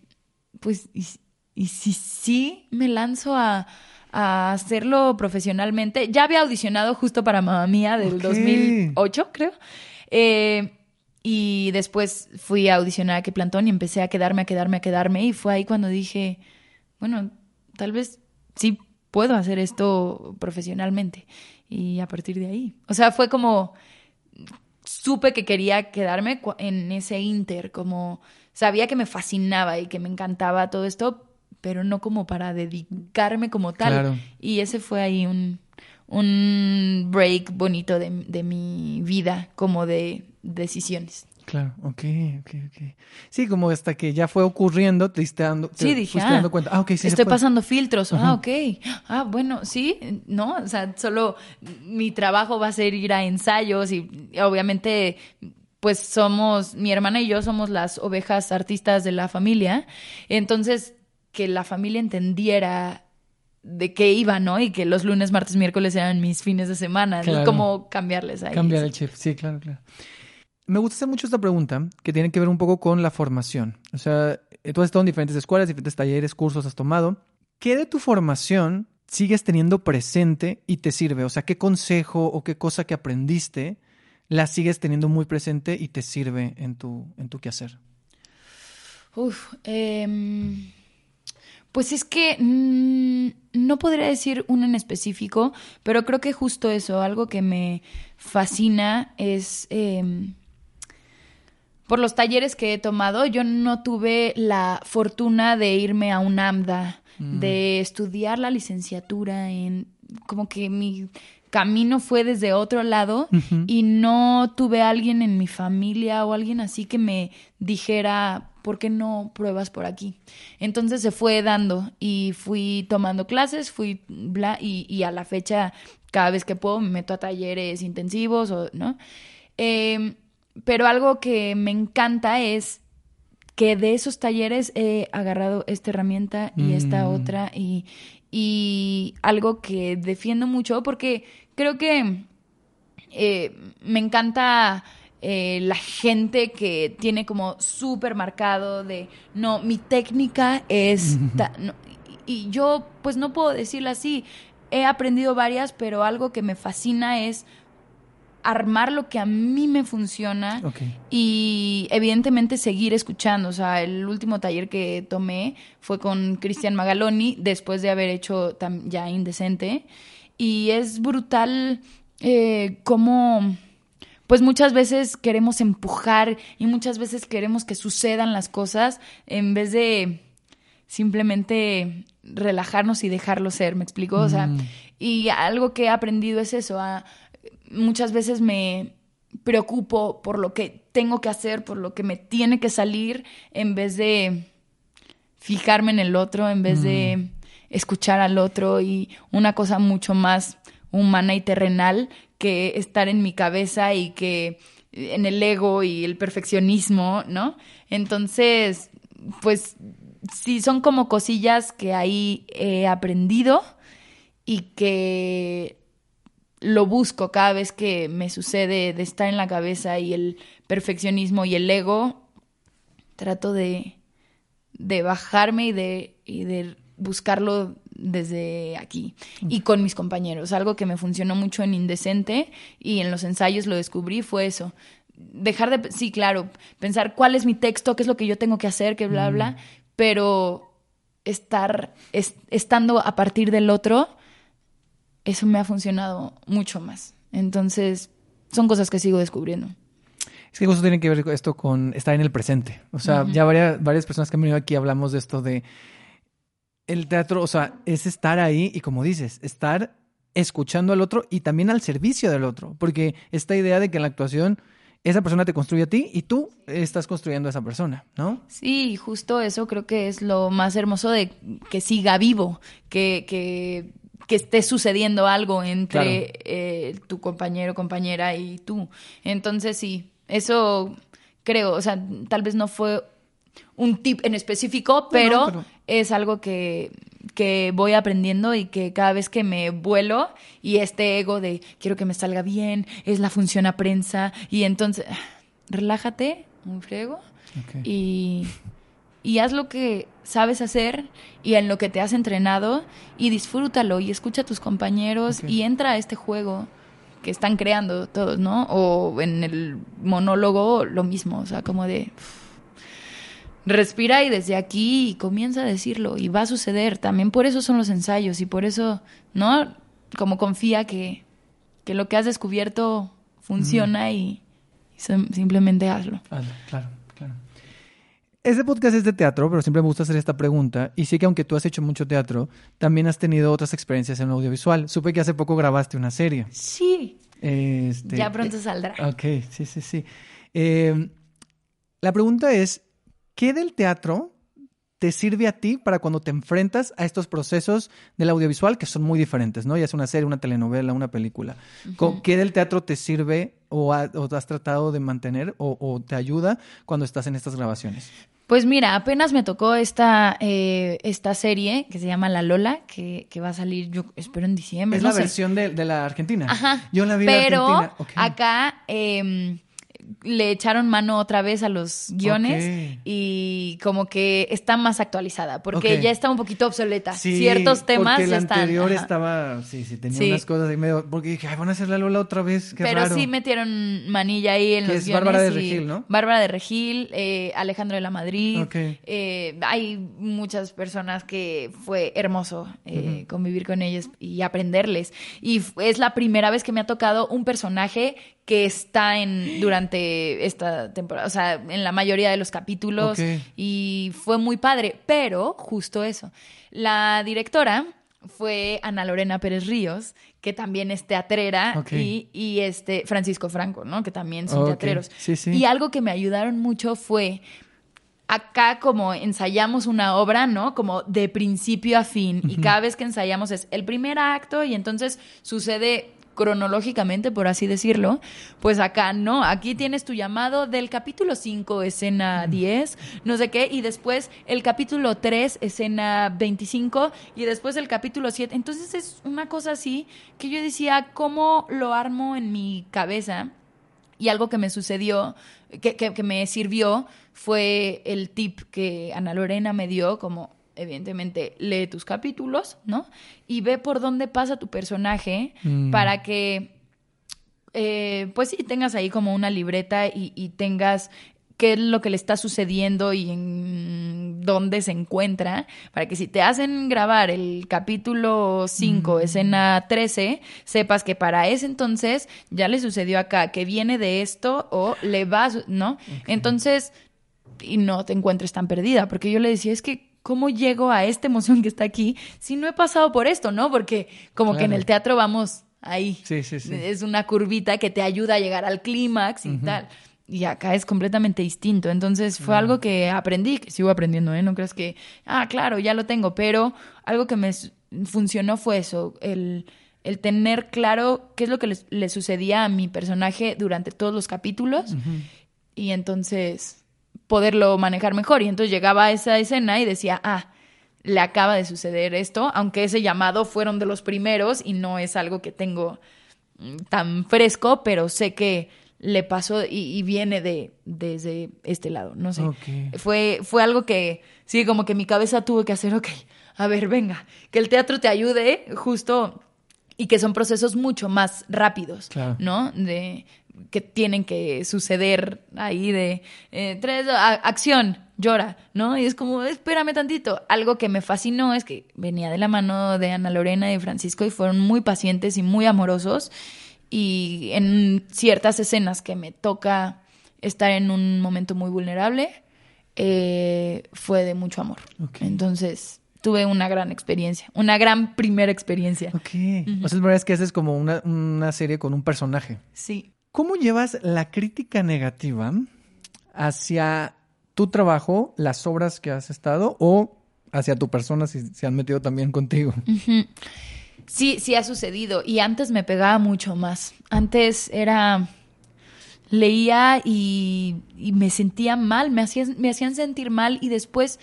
pues, ¿y, si sí me lanzo a, hacerlo profesionalmente? Ya había audicionado justo para Mamá Mía del 2008, creo. Eh, y después fui a audicionar a qué plantón y empecé a quedarme, a quedarme, a quedarme. Y fue ahí cuando dije, bueno, tal vez sí puedo hacer esto profesionalmente. Y a partir de ahí. O sea, fue como, supe que quería quedarme en ese inter, como sabía que me fascinaba y que me encantaba todo esto, pero no como para dedicarme como tal. Y ese fue ahí un, un break bonito de, de mi vida, como de decisiones. Claro, ok, ok, ok. Sí, como hasta que ya fue ocurriendo, te diste dando, sí, dije, ah, dando cuenta. Ah, ok, sí. Estoy pasando filtros. Ah, ok. Ah, bueno, sí, no, o sea, solo mi trabajo va a ser ir a ensayos y obviamente pues somos, mi hermana y yo somos las ovejas artistas de la familia. Entonces, que la familia entendiera de qué iba, ¿no? Y que los lunes, martes, miércoles eran mis fines de semana. Claro. Como cambiarles ahí. Cambiar el chip, sí, claro, claro. Me gusta hacer mucho esta pregunta, que tiene que ver un poco con la formación. O sea, tú has estado en diferentes escuelas, diferentes talleres, cursos has tomado. ¿Qué de tu formación sigues teniendo presente y te sirve? O sea, ¿qué consejo o qué cosa que aprendiste la sigues teniendo muy presente y te sirve en tu, en tu quehacer? Uf, em, pues es que mm, no podría decir uno en específico, pero creo que justo eso, algo que me fascina es em, por los talleres que he tomado, yo no tuve la fortuna de irme a un AMDA, mm. de estudiar la licenciatura en como que mi camino fue desde otro lado y no tuve alguien en mi familia o alguien así que me dijera, ¿por qué no pruebas por aquí? Entonces se fue dando y fui tomando clases, fui bla, y, y a la fecha, cada vez que puedo, me meto a talleres intensivos, o, ¿no? Eh, pero algo que me encanta es que de esos talleres he agarrado esta herramienta y esta mm. otra y, y, algo que defiendo mucho porque creo que eh, me encanta eh, la gente que tiene como súper marcado de, no, mi técnica es... (laughs) y yo pues no puedo decirlo así. He aprendido varias, pero algo que me fascina es armar lo que a mí me funciona y evidentemente seguir escuchando. O sea, el último taller que tomé fue con Cristian Magaloni después de haber hecho ya Indecente y es brutal eh, cómo pues muchas veces queremos empujar y muchas veces queremos que sucedan las cosas en vez de simplemente relajarnos y dejarlo ser, ¿me explico? O sea, mm. y algo que he aprendido es eso, a muchas veces me preocupo por lo que tengo que hacer, por lo que me tiene que salir, en vez de fijarme en el otro, en vez de mm. escuchar al otro y una cosa mucho más humana y terrenal que estar en mi cabeza y que en el ego y el perfeccionismo, ¿no? Entonces, pues sí, son como cosillas que ahí he aprendido y que lo busco cada vez que me sucede de estar en la cabeza y el perfeccionismo y el ego, trato de, de bajarme y de, y de buscarlo desde aquí y con mis compañeros. Algo que me funcionó mucho en Indecente y en los ensayos lo descubrí fue eso. dejar de, sí, claro, pensar cuál es mi texto, qué es lo que yo tengo que hacer, que bla, bla, pero estar, es- estando a partir del otro, eso me ha funcionado mucho más. Entonces, son cosas que sigo descubriendo. Es que justo tiene que ver esto con estar en el presente. O sea, ya varias, varias personas que han venido aquí hablamos de esto de el teatro, o sea, es estar ahí y como dices, estar escuchando al otro y también al servicio del otro. Porque esta idea de que en la actuación esa persona te construye a ti y tú estás construyendo a esa persona, ¿no? Sí, justo eso creo que es lo más hermoso de que siga vivo, que, que, que esté sucediendo algo entre eh, tu compañero, compañera y tú. Entonces sí, eso creo, o sea, tal vez no fue un tip en específico, pero, pero- es algo que, que voy aprendiendo y que cada vez que me vuelo y este ego de quiero que me salga bien, es la función a prensa y entonces relájate, un friego y, y haz lo que sabes hacer y en lo que te has entrenado y disfrútalo y escucha a tus compañeros y entra a este juego que están creando todos, ¿no? O en el monólogo lo mismo, o sea, como de respira y desde aquí comienza a decirlo y va a suceder. También por eso son los ensayos y por eso, ¿no? Como confía que, que lo que has descubierto funciona y, y sim- simplemente hazlo. Hazlo, claro. Este podcast es de teatro, pero siempre me gusta hacer esta pregunta. Y sí que aunque tú has hecho mucho teatro, también has tenido otras experiencias en audiovisual. Supe que hace poco grabaste una serie. Sí, Este, ya pronto saldrá. Ok, sí, sí, sí. Eh, la pregunta es, ¿qué del teatro te sirve a ti para cuando te enfrentas a estos procesos del audiovisual que son muy diferentes, ¿no? Ya es una serie, una telenovela, una película. ¿Qué del teatro te sirve o, ha- o has tratado de mantener o, o te ayuda cuando estás en estas grabaciones? Pues mira, apenas me tocó esta, eh, esta serie que se llama La Lola, que, que va a salir, yo espero en diciembre. Es no la sé. versión de, de la Argentina. Ajá. Yo la vi Pero la Argentina. Ok. acá em, le echaron mano otra vez a los guiones y como que está más actualizada, porque ya está un poquito obsoleta. Sí, Ciertos temas porque ya el están. anterior ajá. estaba, sí, sí, tenía Sí. unas cosas ahí medio, porque dije, ay, van a hacer la Lola otra vez, qué Pero raro. sí metieron manilla ahí en Que los es Bárbara de Regil, ¿no? Bárbara de Regil, eh, Alejandro de la Madrid. Eh, hay muchas personas que fue hermoso eh, convivir con ellos y aprenderles. Y es la primera vez que me ha tocado un personaje que está en durante esta temporada, o sea, en la mayoría de los capítulos y fue muy padre, pero justo eso. La directora fue Ana Lorena Pérez Ríos, que también es teatrera, y, y este Francisco Franco, ¿no? Que también son teatreros. Sí, sí. Y algo que me ayudaron mucho fue acá como ensayamos una obra, ¿no? Como de principio a fin. Y cada vez que ensayamos es el primer acto y entonces sucede cronológicamente, por así decirlo, pues acá no, aquí tienes tu llamado del capítulo 5, escena 10, no sé qué, y después el capítulo 3, escena 25, y después el capítulo 7. Entonces es una cosa así que yo decía, ¿cómo lo armo en mi cabeza? Y algo que me sucedió, que, que- que me sirvió, fue el tip que Ana Lorena me dio, como evidentemente lee tus capítulos, ¿no? Y ve por dónde pasa tu personaje Mm. para que, eh, pues sí, tengas ahí como una libreta y, y tengas qué es lo que le está sucediendo y en dónde se encuentra, para que si te hacen grabar el capítulo 5, escena 13, sepas que para ese entonces ya le sucedió acá, que viene de esto o le va, ¿no? Entonces, y no te encuentres tan perdida, porque yo le decía, es que, ¿cómo llego a esta emoción que está aquí si no he pasado por esto, no? Porque como que en el teatro vamos ahí. Sí, sí, sí. Es una curvita que te ayuda a llegar al clímax y tal. Y acá es completamente distinto. Entonces fue algo que aprendí, que sigo aprendiendo, ¿eh? No creas que, ah, claro, ya lo tengo, pero algo que me funcionó fue eso, el, el tener claro qué es lo que le, le sucedía a mi personaje durante todos los capítulos y entonces poderlo manejar mejor. Y entonces llegaba a esa escena y decía, ah, le acaba de suceder esto, aunque ese llamado fueron de los primeros y no es algo que tengo mm, tan fresco, pero sé que le pasó y, y viene de desde este lado, no sé. Fue, fue algo que, sí, como que mi cabeza tuvo que hacer, ok, a ver, venga, que el teatro te ayude justo y que son procesos mucho más rápidos, Claro. ¿no? De que tienen que suceder ahí de eh, tres, a- acción, llora, ¿no? Y es como, espérame tantito. Algo que me fascinó es que venía de la mano de Ana Lorena y de Francisco y fueron muy pacientes y muy amorosos. Y en ciertas escenas que me toca estar en un momento muy vulnerable, eh, fue de mucho amor. Entonces, tuve una gran experiencia, una gran primera experiencia. Ok. O sea, la verdad es que haces como una, una serie con un personaje. Sí. ¿Cómo llevas la crítica negativa hacia tu trabajo, las obras que has estado o hacia tu persona si se han metido también contigo? Sí, sí ha sucedido. Y antes me pegaba mucho más. Antes era. Leía y, me sentía mal, me hacían, me hacían sentir mal y después,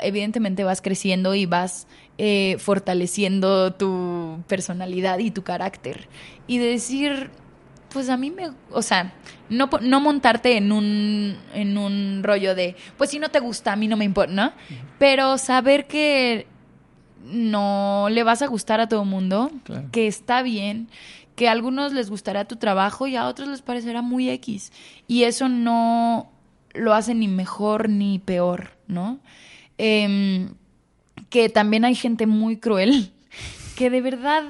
evidentemente, vas creciendo y vas eh, fortaleciendo tu personalidad y tu carácter. Y de decir, pues a mí me, o sea, no, no montarte en un, en un rollo de, pues si no te gusta, a mí no me importa, ¿no? Pero saber que no le vas a gustar a todo el mundo, Claro. que está bien, que a algunos les gustará tu trabajo y a otros les parecerá muy X. Y eso no lo hace ni mejor ni peor, ¿no? Em, que también hay gente muy cruel, (laughs) que de verdad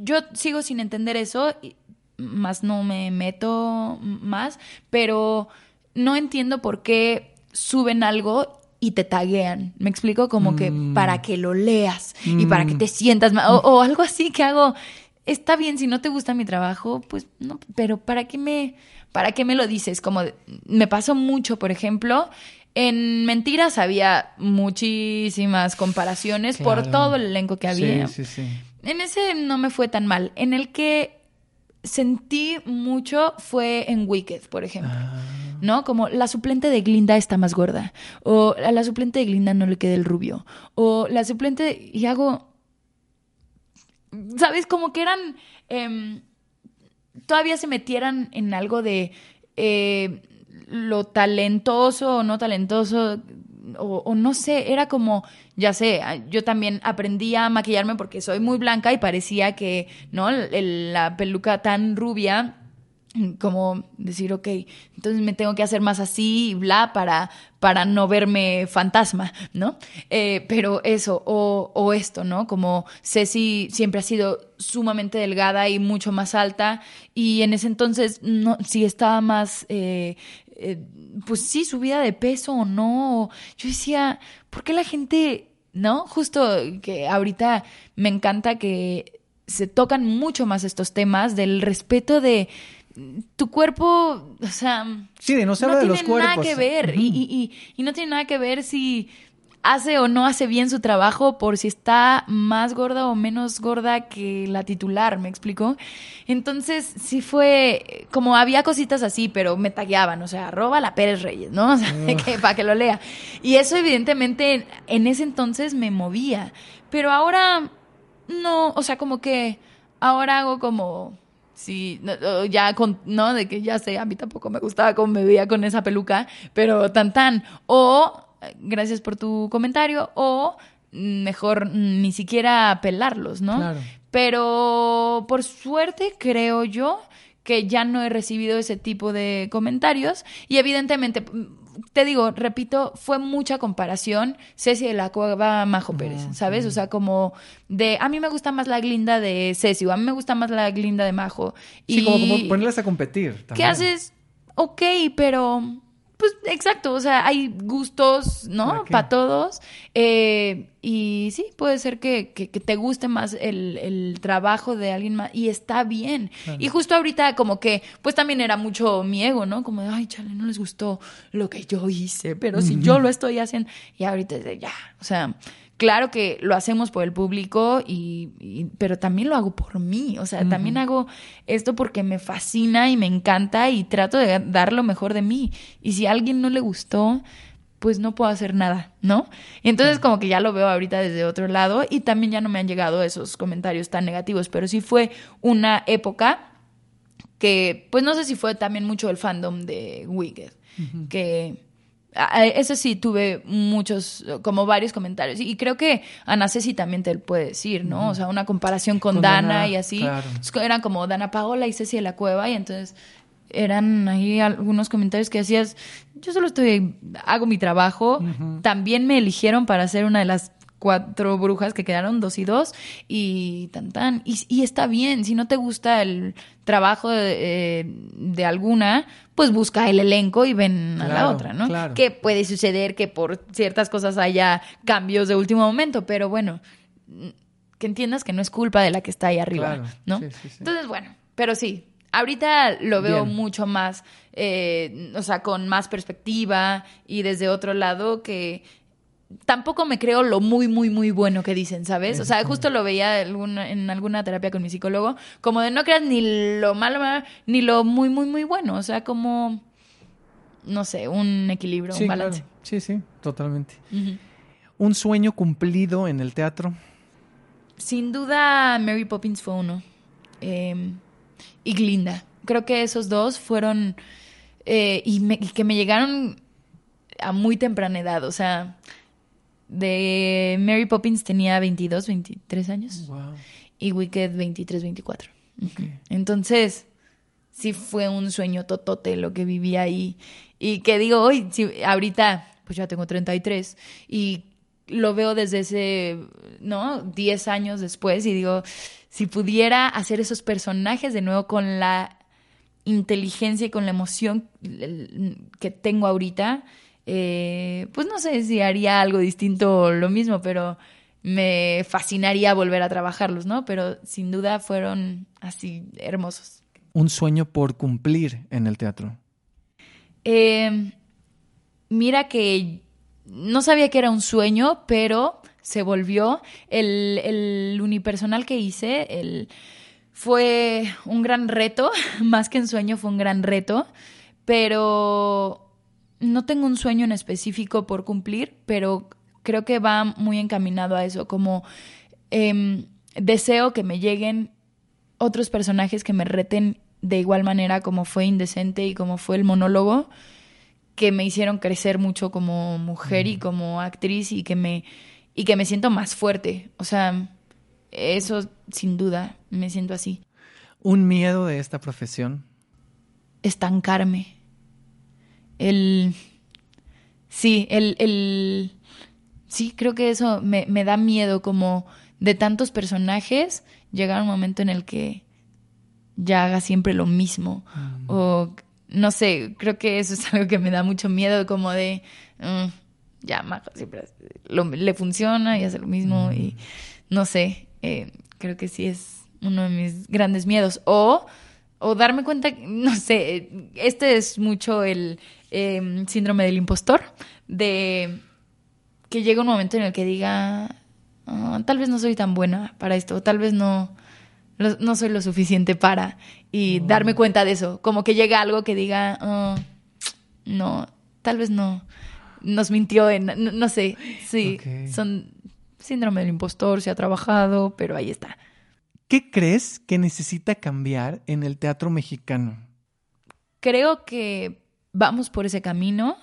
yo sigo sin entender eso, y- más no me meto más, pero no entiendo por qué suben algo y te taguean. ¿Me explico? Como que Mm. para que lo leas y para que Mm. te sientas mal. O, o algo así que hago. Está bien, si no te gusta mi trabajo, pues no, pero ¿para qué me, para qué me lo dices? Como me pasó mucho, por ejemplo, en Mentiras había muchísimas comparaciones por todo el elenco que había. Sí, sí, sí. En ese no me fue tan mal. En el que sentí mucho fue en Wicked, por ejemplo. Ah. ¿No? Como la suplente de Glinda está más gorda. O a la suplente de Glinda no le queda el rubio. O la suplente. de- Y hago. ¿Sabes? Como que eran. em, todavía se metieran en algo de. eh, lo talentoso o no talentoso. O, no sé, era como, ya sé, yo también aprendí a maquillarme porque soy muy blanca y parecía que, ¿no? La peluca tan rubia como decir, ok, entonces me tengo que hacer más así y bla para, para no verme fantasma, ¿no? Eh, pero eso, o, esto, ¿no? Como Ceci siempre ha sido sumamente delgada y mucho más alta y en ese entonces no, si estaba más, eh, eh, pues sí, subida de peso o no. Yo decía, ¿por qué la gente, no? Justo que ahorita me encanta que se tocan mucho más estos temas del respeto de tu cuerpo, o sea, Sí, de no se habla de tiene los cuerpos. nada que ver Ujú. y, y- y- y no tiene nada que ver si hace o no hace bien su trabajo por si está más gorda o menos gorda que la titular, ¿me explico? Entonces sí fue como había cositas así, pero me tagueaban, o sea, arroba la Pérez Reyes, ¿no? (laughs) O sea, que, para que lo lea. Y eso evidentemente en ese entonces me movía, pero ahora no, o sea, como que ahora hago como Sí, ya con, no, de que ya sé, a mí tampoco me gustaba cómo me veía con esa peluca, pero tan tan. O, gracias por tu comentario, o mejor ni siquiera pelarlos, ¿no? Claro. Pero por suerte creo yo que ya no he recibido ese tipo de comentarios y evidentemente mm, te digo, repito, fue mucha comparación Ceci de la Cueva Majo Pérez, ¿sabes? O sea, como de a mí me gusta más la glinda de Ceci o a mí me gusta más la glinda de Majo. Sí, y como, como ponerlas a competir. ¿Qué también. haces? Ok, pero pues exacto, o sea, hay gustos, ¿Para ¿no? Para todos. Eh, y sí, puede ser que, que- que te guste más el, el trabajo de alguien más y está bien. Claro. Y justo ahorita como que, pues también era mucho mi ego, ¿no? Como de, ay, chale, no les gustó lo que yo hice, pero si yo lo estoy haciendo, y ahorita es de ya, o sea... Claro que lo hacemos por el público, y, y- pero también lo hago por mí. O sea, también hago esto porque me fascina y me encanta y trato de dar lo mejor de mí. Y si a alguien no le gustó, pues no puedo hacer nada, ¿no? Y entonces como que ya lo veo ahorita desde otro lado y también ya no me han llegado esos comentarios tan negativos, pero sí fue una época que, pues no sé si fue también mucho el fandom de Wicked, que Eso sí, tuve muchos, como varios comentarios. Y creo que Ana Ceci también te lo puede decir, ¿no? O sea, una comparación con, Con Dana, Dana, y así. claro. Eran como Dana Paola y Ceci de la Cueva, y entonces eran ahí algunos comentarios que hacías, yo solo estoy, hago mi trabajo. También me eligieron para ser una de las cuatro brujas que quedaron, dos y dos, y tan tan. Y, y está bien, si no te gusta el trabajo de, eh, de alguna, pues busca el elenco y ven a la otra, ¿no? claro. Que puede suceder que por ciertas cosas haya cambios de último momento, pero bueno, que entiendas que no es culpa de la que está ahí arriba, Claro, ¿no? sí, sí, sí. Entonces, bueno, pero sí, ahorita lo veo Bien. mucho más, eh, o sea, con más perspectiva y desde otro lado que tampoco me creo lo muy, muy, muy bueno que dicen, ¿sabes? O sea, justo lo veía en alguna terapia con mi psicólogo, como de no creas ni lo malo ni lo muy, muy, muy bueno, o sea, como, no sé, un equilibrio, Sí, un balance. claro. Sí, sí, totalmente. Un sueño cumplido en el teatro. Sin duda, Mary Poppins fue uno. Eh, y Glinda. Creo que esos dos fueron. eh, y, me- y que me llegaron a muy temprana edad. O sea, de Mary Poppins tenía 22, 23 años. Wow. Y Wicked 23, 24. Ujú. Entonces, sí fue un sueño totote lo que viví ahí. Y que digo, hoy, sí, ahorita, pues ya tengo 33 y lo veo desde ese, ¿no? 10 años después y digo, si pudiera hacer esos personajes de nuevo con la inteligencia y con la emoción que tengo ahorita, eh, pues no sé si haría algo distinto o lo mismo, pero me fascinaría volver a trabajarlos, ¿no? Pero sin duda fueron así hermosos. Un sueño por cumplir en el teatro. Eh, mira que no sabía que era un sueño, pero se volvió. El, el unipersonal que hice el, fue un gran reto, (laughs) más que un sueño, fue un gran reto, pero no tengo un sueño en específico por cumplir, pero creo que va muy encaminado a eso, como em, deseo que me lleguen otros personajes que me reten de igual manera como fue Indecente y como fue el monólogo, que me hicieron crecer mucho como mujer y como actriz y que me, y que me siento más fuerte. O sea, eso sin duda, me siento así. Un miedo de esta profesión. Estancarme. El... Sí, el... el sí, creo que eso me, me da miedo como de tantos personajes llegar un momento en el que ya haga siempre lo mismo. O no sé, creo que eso es (laughs) algo que me da mucho miedo, como de mm, ya Majo siempre lo- le funciona y hace lo mismo. Y no sé, eh, creo que sí es uno de mis grandes miedos. O, o darme cuenta, no sé, este es mucho el eh, síndrome del impostor, de que llega un momento en el que diga, "Ah, tal vez no soy tan buena para esto, tal vez no, lo- no soy lo suficiente para, y darme cuenta de eso, como que llega algo que diga, "Ah, no, tal vez no, nos mintió, en, no, no sé, sí, son síndrome del impostor, se ha trabajado, pero ahí está. ¿Qué crees que necesita cambiar en el teatro mexicano? Creo que vamos por ese camino,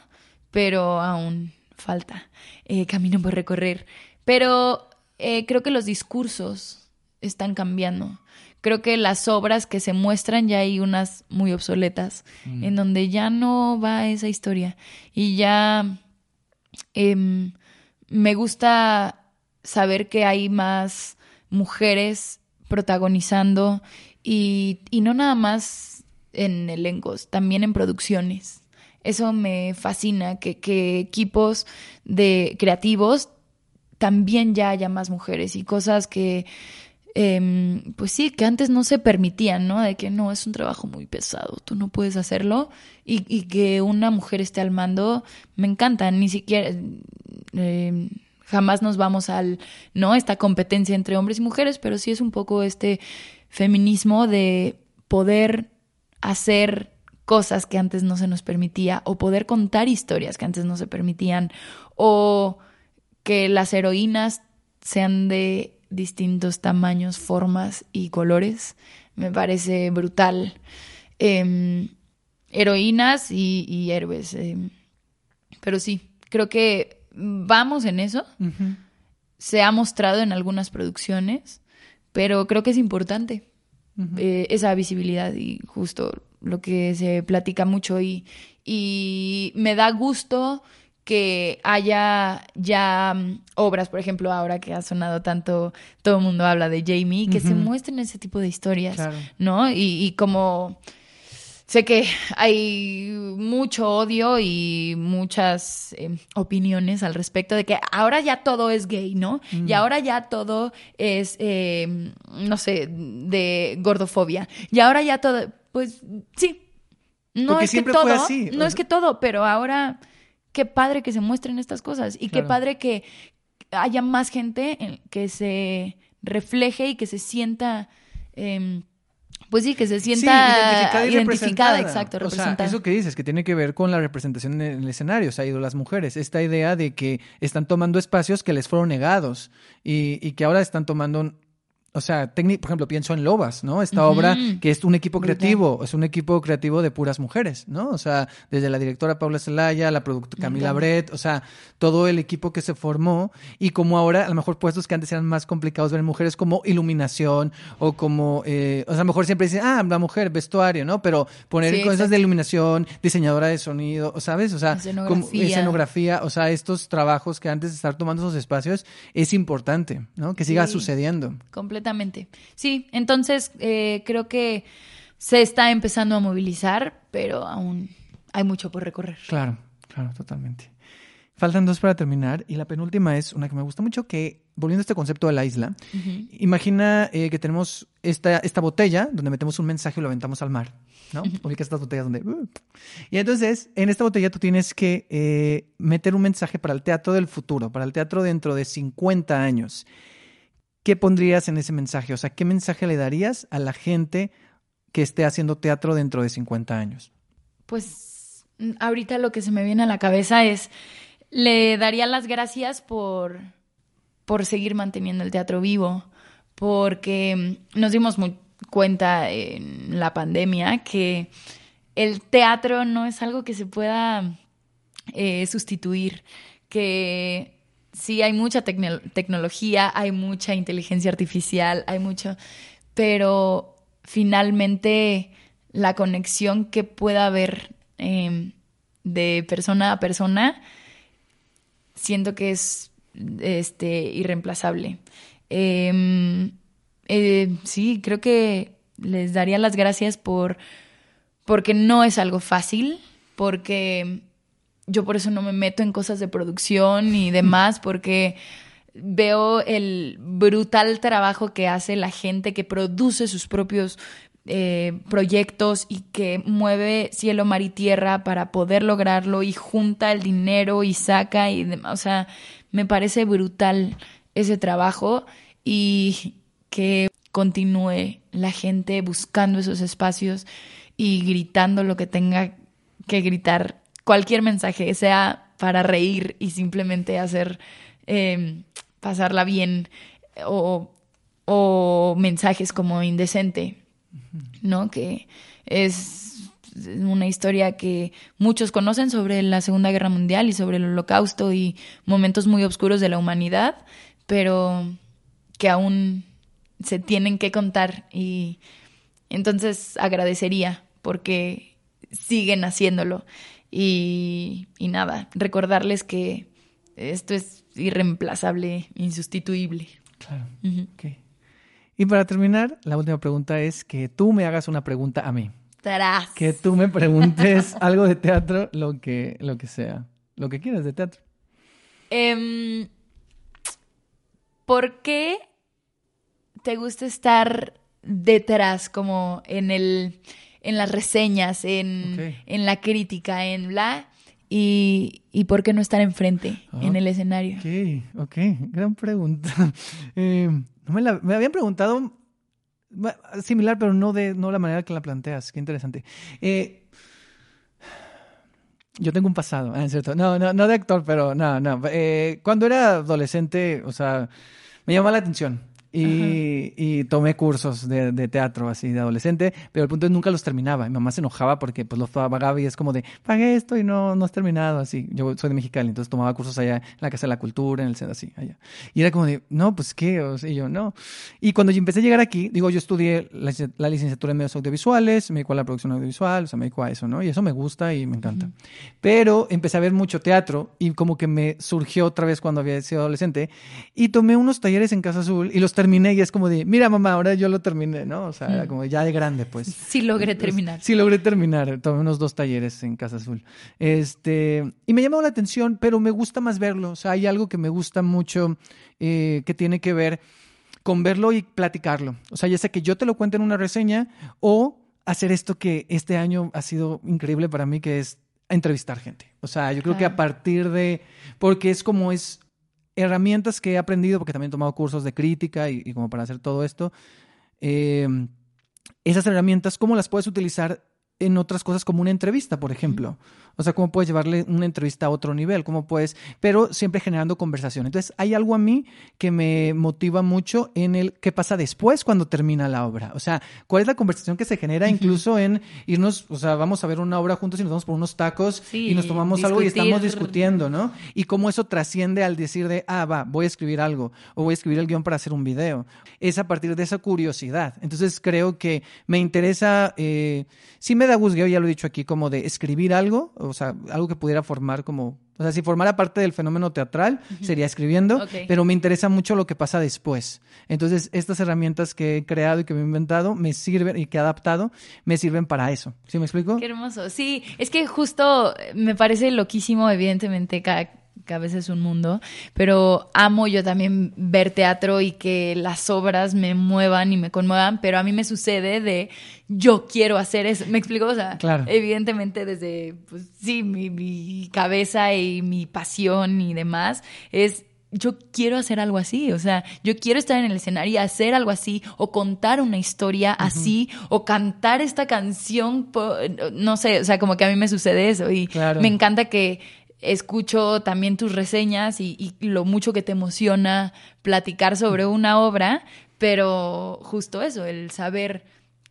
pero aún falta eh, camino por recorrer. Pero eh, creo que los discursos están cambiando. Creo que las obras que se muestran ya hay unas muy obsoletas, en donde ya no va esa historia. Y ya em, me gusta saber que hay más mujeres protagonizando y, y no nada más en elencos, también en producciones. Eso me fascina, que, que equipos de creativos también ya haya más mujeres y cosas que, em, pues sí, que antes no se permitían, ¿no? De que no, es un trabajo muy pesado, tú no puedes hacerlo y, y que una mujer esté al mando, me encanta, ni siquiera, em, jamás nos vamos al, ¿no? Esta competencia entre hombres y mujeres, pero sí es un poco este feminismo de poder hacer cosas que antes no se nos permitía o poder contar historias que antes no se permitían o que las heroínas sean de distintos tamaños, formas y colores. Me parece brutal. Em, heroínas y, héroes. em, Pero sí, creo que vamos en eso. Se ha mostrado en algunas producciones, pero creo que es importante eh, esa visibilidad y justo lo que se platica mucho y, y me da gusto que haya ya mm, obras, por ejemplo, ahora que ha sonado tanto, todo el mundo habla de Jamie, que se muestren ese tipo de historias, ¿no? Y, y, como sé que hay mucho odio y muchas em, opiniones al respecto de que ahora ya todo es gay, ¿no? Y ahora ya todo es, em, no sé, de gordofobia. Y ahora ya todo, pues sí. No es que todo, así. no es que todo, pero ahora qué padre que se muestren estas cosas y qué padre que haya más gente que se refleje y que se sienta... Em, pues sí, que se sienta identificada, exacto, representada. O sea, eso que dices, que tiene que ver con la representación en el escenario, se ha ido las mujeres. Esta idea de que están tomando espacios que les fueron negados y, y que ahora están tomando o sea, por ejemplo, pienso en Lobas, ¿no? Esta obra que es un equipo creativo, es un equipo creativo de puras mujeres, ¿no? O sea, desde la directora Paula Zelaya, la productora Camila Brett, o sea, todo el equipo que se formó y como ahora a lo mejor puestos que antes eran más complicados ver mujeres como iluminación o como, eh, o sea, a lo mejor siempre dicen, ah, la mujer, vestuario, ¿no? Pero poner cosas de iluminación, diseñadora de sonido, ¿sabes? O sea, escenografía. Como escenografía, o sea, estos trabajos que antes de estar tomando esos espacios es importante, ¿no? Que siga sucediendo. Completamente Sí, entonces eh, creo que se está empezando a movilizar, pero aún hay mucho por recorrer. Claro, claro, totalmente. Faltan dos para terminar y la penúltima es una que me gusta mucho, que volviendo a este concepto de la isla, imagina eh, que tenemos esta, esta botella donde metemos un mensaje y lo aventamos al mar, ¿no? Uh estas botellas donde... Uh, y entonces, en esta botella tú tienes que eh, meter un mensaje para el teatro del futuro, para el teatro dentro de 50 años. ¿Qué pondrías en ese mensaje? O sea, ¿qué mensaje le darías a la gente que esté haciendo teatro dentro de 50 años? Pues mm, ahorita lo que se me viene a la cabeza es, le daría las gracias por, por seguir manteniendo el teatro vivo, porque mm, nos dimos muy cuenta en la pandemia que el teatro no es algo que se pueda eh, sustituir, que sí hay mucha tecnología, hay mucha inteligencia artificial, hay mucho, pero finalmente la conexión que pueda haber em, de persona a persona, siento que es este, irreemplazable. Em, eh, sí, creo que les daría las gracias por porque no es algo fácil, porque yo por eso no me meto en cosas de producción y demás, porque veo el brutal trabajo que hace la gente que produce sus propios eh, proyectos y que mueve cielo, mar y tierra para poder lograrlo y junta el dinero y saca y demás. O sea, me parece brutal ese trabajo y que continúe la gente buscando esos espacios y gritando lo que tenga que gritar cualquier mensaje, sea para reír y simplemente hacer em, pasarla bien o, mensajes como indecente, ¿no? Que es una historia que muchos conocen sobre la Segunda Guerra Mundial y sobre el Holocausto y momentos muy oscuros de la humanidad, pero que aún se tienen que contar y entonces agradecería porque siguen haciéndolo y, nada, recordarles que esto es irreemplazable, insustituible. Claro. Y para terminar, la última pregunta es que tú me hagas una pregunta a mí. Tarás. Que tú me preguntes (laughs) algo de teatro, lo que, lo que sea, lo que quieras de teatro. Em, ¿Por qué te gusta estar detrás, como en el en las reseñas, en, en la crítica, en bla. Y, y, por qué no estar enfrente en el escenario. Ok, ok, gran pregunta. (laughs) Eh, me, la, me, habían preguntado similar, pero no de no la manera que la planteas. Qué interesante. Eh, yo tengo un pasado, ah, ¿es cierto? No, no, no de actor, pero no, no. Eh, cuando era adolescente, o sea, me llamaba la atención y, y tomé cursos de, de teatro así de adolescente, pero el punto es nunca los terminaba. Mi mamá se enojaba porque pues los pagaba y es como de, pagué esto y no, no has terminado así. Yo soy de Mexicali, entonces tomaba cursos allá en la Casa de la Cultura, en el centro así, allá. Y era como de, no, pues qué, o sea, y yo no. Y cuando yo empecé a llegar aquí, digo, yo estudié la, la licenciatura en medios audiovisuales, me dedico a la producción audiovisual, o sea, me dedico a eso, ¿no? Y eso me gusta y me encanta. Pero empecé a ver mucho teatro y como que me surgió otra vez cuando había sido adolescente y tomé unos talleres en Casa Azul y los terminé y es como de, mira mamá, ahora yo lo terminé, ¿no? O sea, era como ya de grande, pues. Sí logré terminar. Sí logré terminar, tomé unos dos talleres en Casa Azul. Este, y me llamó la atención, pero me gusta más verlo, o sea, hay algo que me gusta mucho eh, que tiene que ver con verlo y platicarlo. O sea, ya sea que yo te lo cuente en una reseña o hacer esto que este año ha sido increíble para mí, que es entrevistar gente. O sea, yo creo que a partir de, porque es como es herramientas que he aprendido, porque también he tomado cursos de crítica y, y como para hacer todo esto, eh, esas herramientas, ¿cómo las puedes utilizar en otras cosas como una entrevista, por ejemplo. O sea, cómo puedes llevarle una entrevista a otro nivel, cómo puedes, pero siempre generando conversación. Entonces, hay algo a mí que me motiva mucho en el qué pasa después cuando termina la obra. O sea, cuál es la conversación que se genera incluso en irnos, o sea, vamos a ver una obra juntos y nos vamos por unos tacos Sí, y nos tomamos algo y estamos discutiendo, ¿no? Y cómo eso trasciende al decir de, ah, va, voy a escribir algo o voy a escribir el guion para hacer un video. Es a partir de esa curiosidad. Entonces, creo que me interesa, eh, sí me da gusto, ya lo he dicho aquí, como de escribir algo, o sea, algo que pudiera formar como, o sea, si formara parte del fenómeno teatral, sería escribiendo, pero me interesa mucho lo que pasa después. Entonces, estas herramientas que he creado y que me he inventado me sirven y que he adaptado, me sirven para eso. ¿Sí me explico? Qué hermoso. Sí, es que justo me parece loquísimo, evidentemente, cada cabeza es un mundo, pero amo yo también ver teatro y que las obras me muevan y me conmuevan, pero a mí me sucede de yo quiero hacer eso. ¿Me explico? O sea, Claro. evidentemente desde, pues sí, mi, mi cabeza y mi pasión y demás es yo quiero hacer algo así, o sea, yo quiero estar en el escenario y hacer algo así, o contar una historia así, o cantar esta canción, no sé, o sea, como que a mí me sucede eso y Claro. me encanta que escucho también tus reseñas y, y lo mucho que te emociona platicar sobre una obra, pero justo eso, el saber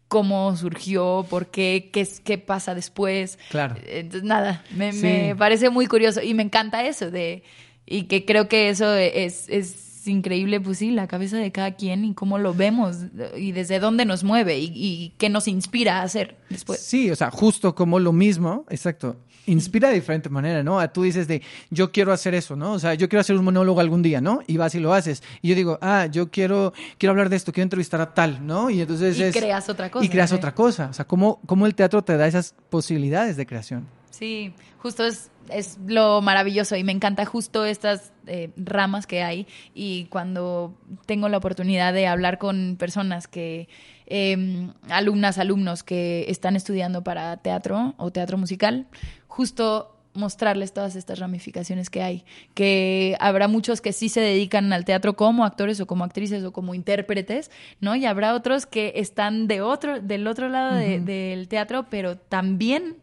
cómo surgió, por qué, qué, qué pasa después. Claro. Entonces, nada, me, Sí. me parece muy curioso y me encanta eso de y que creo que eso es, es increíble, pues sí, la cabeza de cada quien y cómo lo vemos y desde dónde nos mueve y, y qué nos inspira a hacer después. Sí, o sea, justo como lo mismo, exacto. Inspira de diferente manera, ¿no? A Tú dices de, yo quiero hacer eso, ¿no? O sea, yo quiero hacer un monólogo algún día, ¿no? Y vas y lo haces. Y yo digo, ah, yo quiero, quiero hablar de esto, quiero entrevistar a tal, ¿no? Y entonces Y es... creas otra cosa, Y creas sí. otra cosa. O sea, cómo, cómo el teatro te da esas posibilidades de creación. Sí, justo es, es lo maravilloso y me encanta justo estas eh, ramas que hay. Y cuando tengo la oportunidad de hablar con personas que, eh, alumnas, alumnos que están estudiando para teatro o teatro musical, justo mostrarles todas estas ramificaciones que hay, que habrá muchos que sí se dedican al teatro como actores o como actrices o como intérpretes, ¿no? Y habrá otros que están de otro, del otro lado de- del teatro, pero también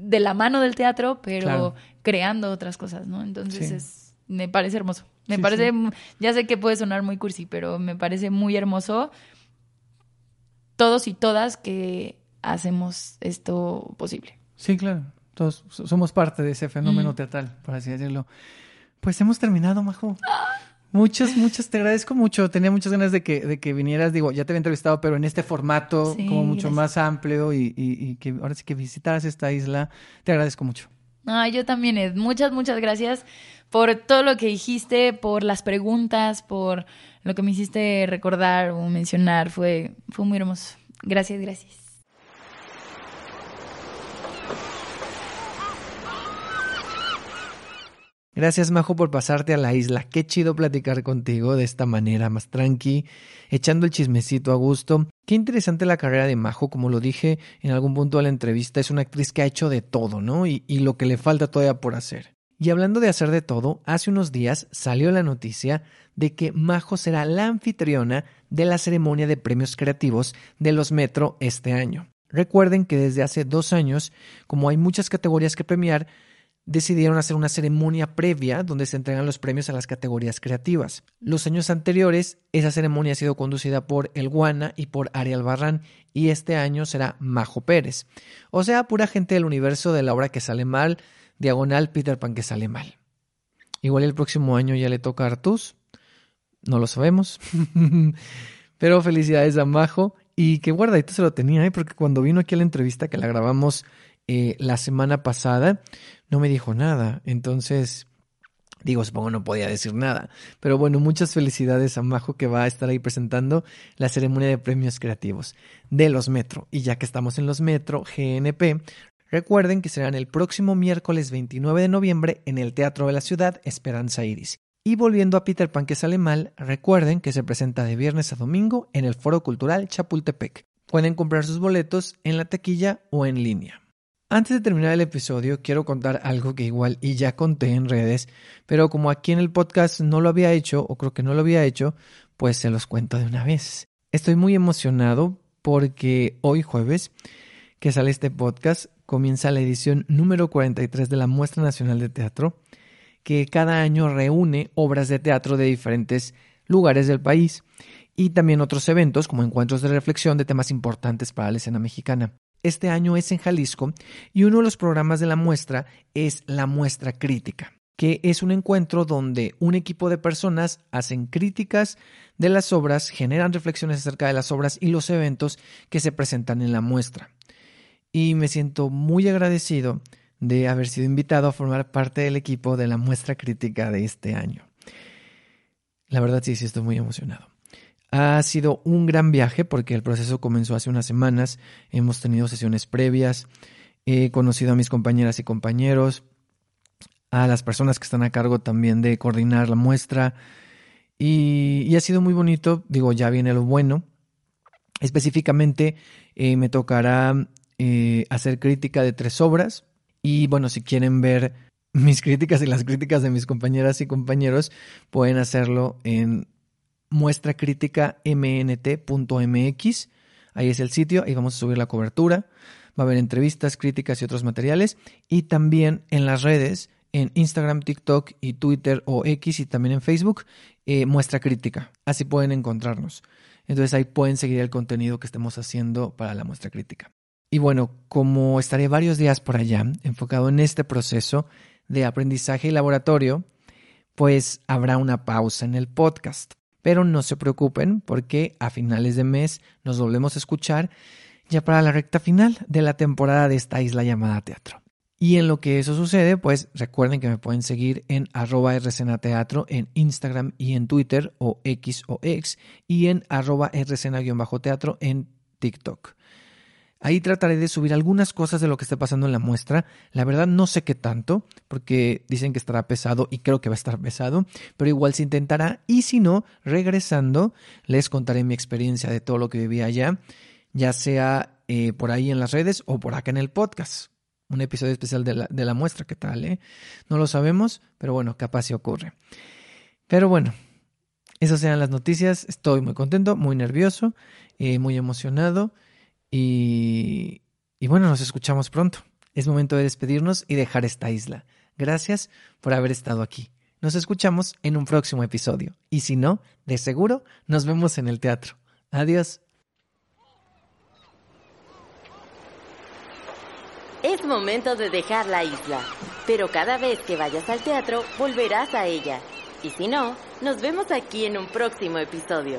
de la mano del teatro, pero Claro. creando otras cosas, ¿no? Entonces Sí. es, me parece hermoso. Me Sí, parece, sí. ya sé que puede sonar muy cursi, pero me parece muy hermoso todos y todas que hacemos esto posible. Sí, claro. Todos so- somos parte de ese fenómeno Mm. teatral, por así decirlo. Pues hemos terminado, Majo. Muchas, muchas, te agradezco mucho. Tenía muchas ganas de que, de que vinieras. Digo, ya te había entrevistado, pero en este formato, Sí, como mucho gracias. más amplio y, y- y que ahora sí que visitaras esta isla. Te agradezco mucho. Ah, yo también, Ed. Muchas, muchas gracias por todo lo que dijiste, por las preguntas, por lo que me hiciste recordar o mencionar. Fue, fue muy hermoso. Gracias, gracias. Gracias, Majo, por pasarte a la isla. Qué chido platicar contigo de esta manera, más tranqui, echando el chismecito a gusto. Qué interesante la carrera de Majo, como lo dije en algún punto de la entrevista, es una actriz que ha hecho de todo, ¿no? Y, lo que le falta todavía por hacer. Y hablando de hacer de todo, hace unos días salió la noticia de que Majo será la anfitriona de la ceremonia de premios creativos de los Metro este año. Recuerden que desde hace dos años, como hay muchas categorías que premiar, decidieron hacer una ceremonia previa donde se entregan los premios a las categorías creativas. Los años anteriores, esa ceremonia ha sido conducida por El Guana y por Ariel Barran, y este año será Majo Pérez. O sea, pura gente del universo de la obra que sale mal, diagonal Peter Pan que sale mal. Igual el próximo año ya le toca a Artus, no lo sabemos. (laughs) Pero felicidades a Majo y que guardadito se lo tenía, ¿eh? porque cuando vino aquí a la entrevista que la grabamos eh, la semana pasada, no me dijo nada. Entonces, digo, supongo no podía decir nada. Pero bueno, muchas felicidades a Majo que va a estar ahí presentando la ceremonia de premios creativos de los Metro. Y ya que estamos en los Metro, GNP, recuerden que serán el próximo miércoles 29 de noviembre en el Teatro de la Ciudad Esperanza Iris. Y volviendo a Peter Pan que sale mal, recuerden que se presenta de viernes a domingo en el Foro Cultural Chapultepec. Pueden comprar sus boletos en la taquilla o en línea. Antes de terminar el episodio, quiero contar algo que igual y ya conté en redes, pero como aquí en el podcast no lo había hecho, o creo que no lo había hecho, pues se los cuento de una vez. Estoy muy emocionado porque hoy jueves, que sale este podcast, comienza la edición número 43 de la Muestra Nacional de Teatro, que cada año reúne obras de teatro de diferentes lugares del país y también otros eventos como encuentros de reflexión de temas importantes para la escena mexicana. Este año es en Jalisco y uno de los programas de la muestra es la muestra crítica, que es un encuentro donde un equipo de personas hacen críticas de las obras, generan reflexiones acerca de las obras y los eventos que se presentan en la muestra. Y me siento muy agradecido de haber sido invitado a formar parte del equipo de la muestra crítica de este año. La verdad sí, sí estoy muy emocionado. Ha sido un gran viaje porque el proceso comenzó hace unas semanas, hemos tenido sesiones previas, he conocido a mis compañeras y compañeros, a las personas que están a cargo también de coordinar la muestra. Y, ha sido muy bonito, digo, ya viene lo bueno. Específicamente eh, me tocará eh, hacer crítica de tres obras. Y bueno, si quieren ver mis críticas y las críticas de mis compañeras y compañeros, pueden hacerlo en muestra crítica mnt.mx. Ahí es el sitio, ahí vamos a subir la cobertura. Va a haber entrevistas, críticas y otros materiales. Y también en las redes, en Instagram, TikTok y Twitter o X y también en Facebook, eh, muestra crítica. Así pueden encontrarnos. Entonces ahí pueden seguir el contenido que estemos haciendo para la muestra crítica. Y bueno, como estaré varios días por allá, enfocado en este proceso de aprendizaje y laboratorio, pues habrá una pausa en el podcast. Pero no se preocupen porque a finales de mes nos volvemos a escuchar ya para la recta final de la temporada de esta isla llamada teatro. Y en lo que eso sucede, pues recuerden que me pueden seguir en arroba rcenateatro en Instagram y en Twitter o X o X y en arroba rcena-teatro en TikTok. Ahí trataré de subir algunas cosas de lo que esté pasando en la muestra. La verdad no sé qué tanto, porque dicen que estará pesado y creo que va a estar pesado, pero igual se intentará. Y si no, regresando, les contaré mi experiencia de todo lo que viví allá, ya sea eh, por ahí en las redes o por acá en el podcast. Un episodio especial de la, de la muestra, ¿qué tal? Eh? No lo sabemos, pero bueno, capaz si ocurre. Pero bueno, esas eran las noticias. Estoy muy contento, muy nervioso, eh, muy emocionado. Y, bueno, nos escuchamos pronto. Es momento de despedirnos y dejar esta isla. Gracias por haber estado aquí. Nos escuchamos en un próximo episodio. Y si no, de seguro nos vemos en el teatro. Adiós. Es momento de dejar la isla, pero cada vez que vayas al teatro volverás a ella. Y si no, nos vemos aquí en un próximo episodio.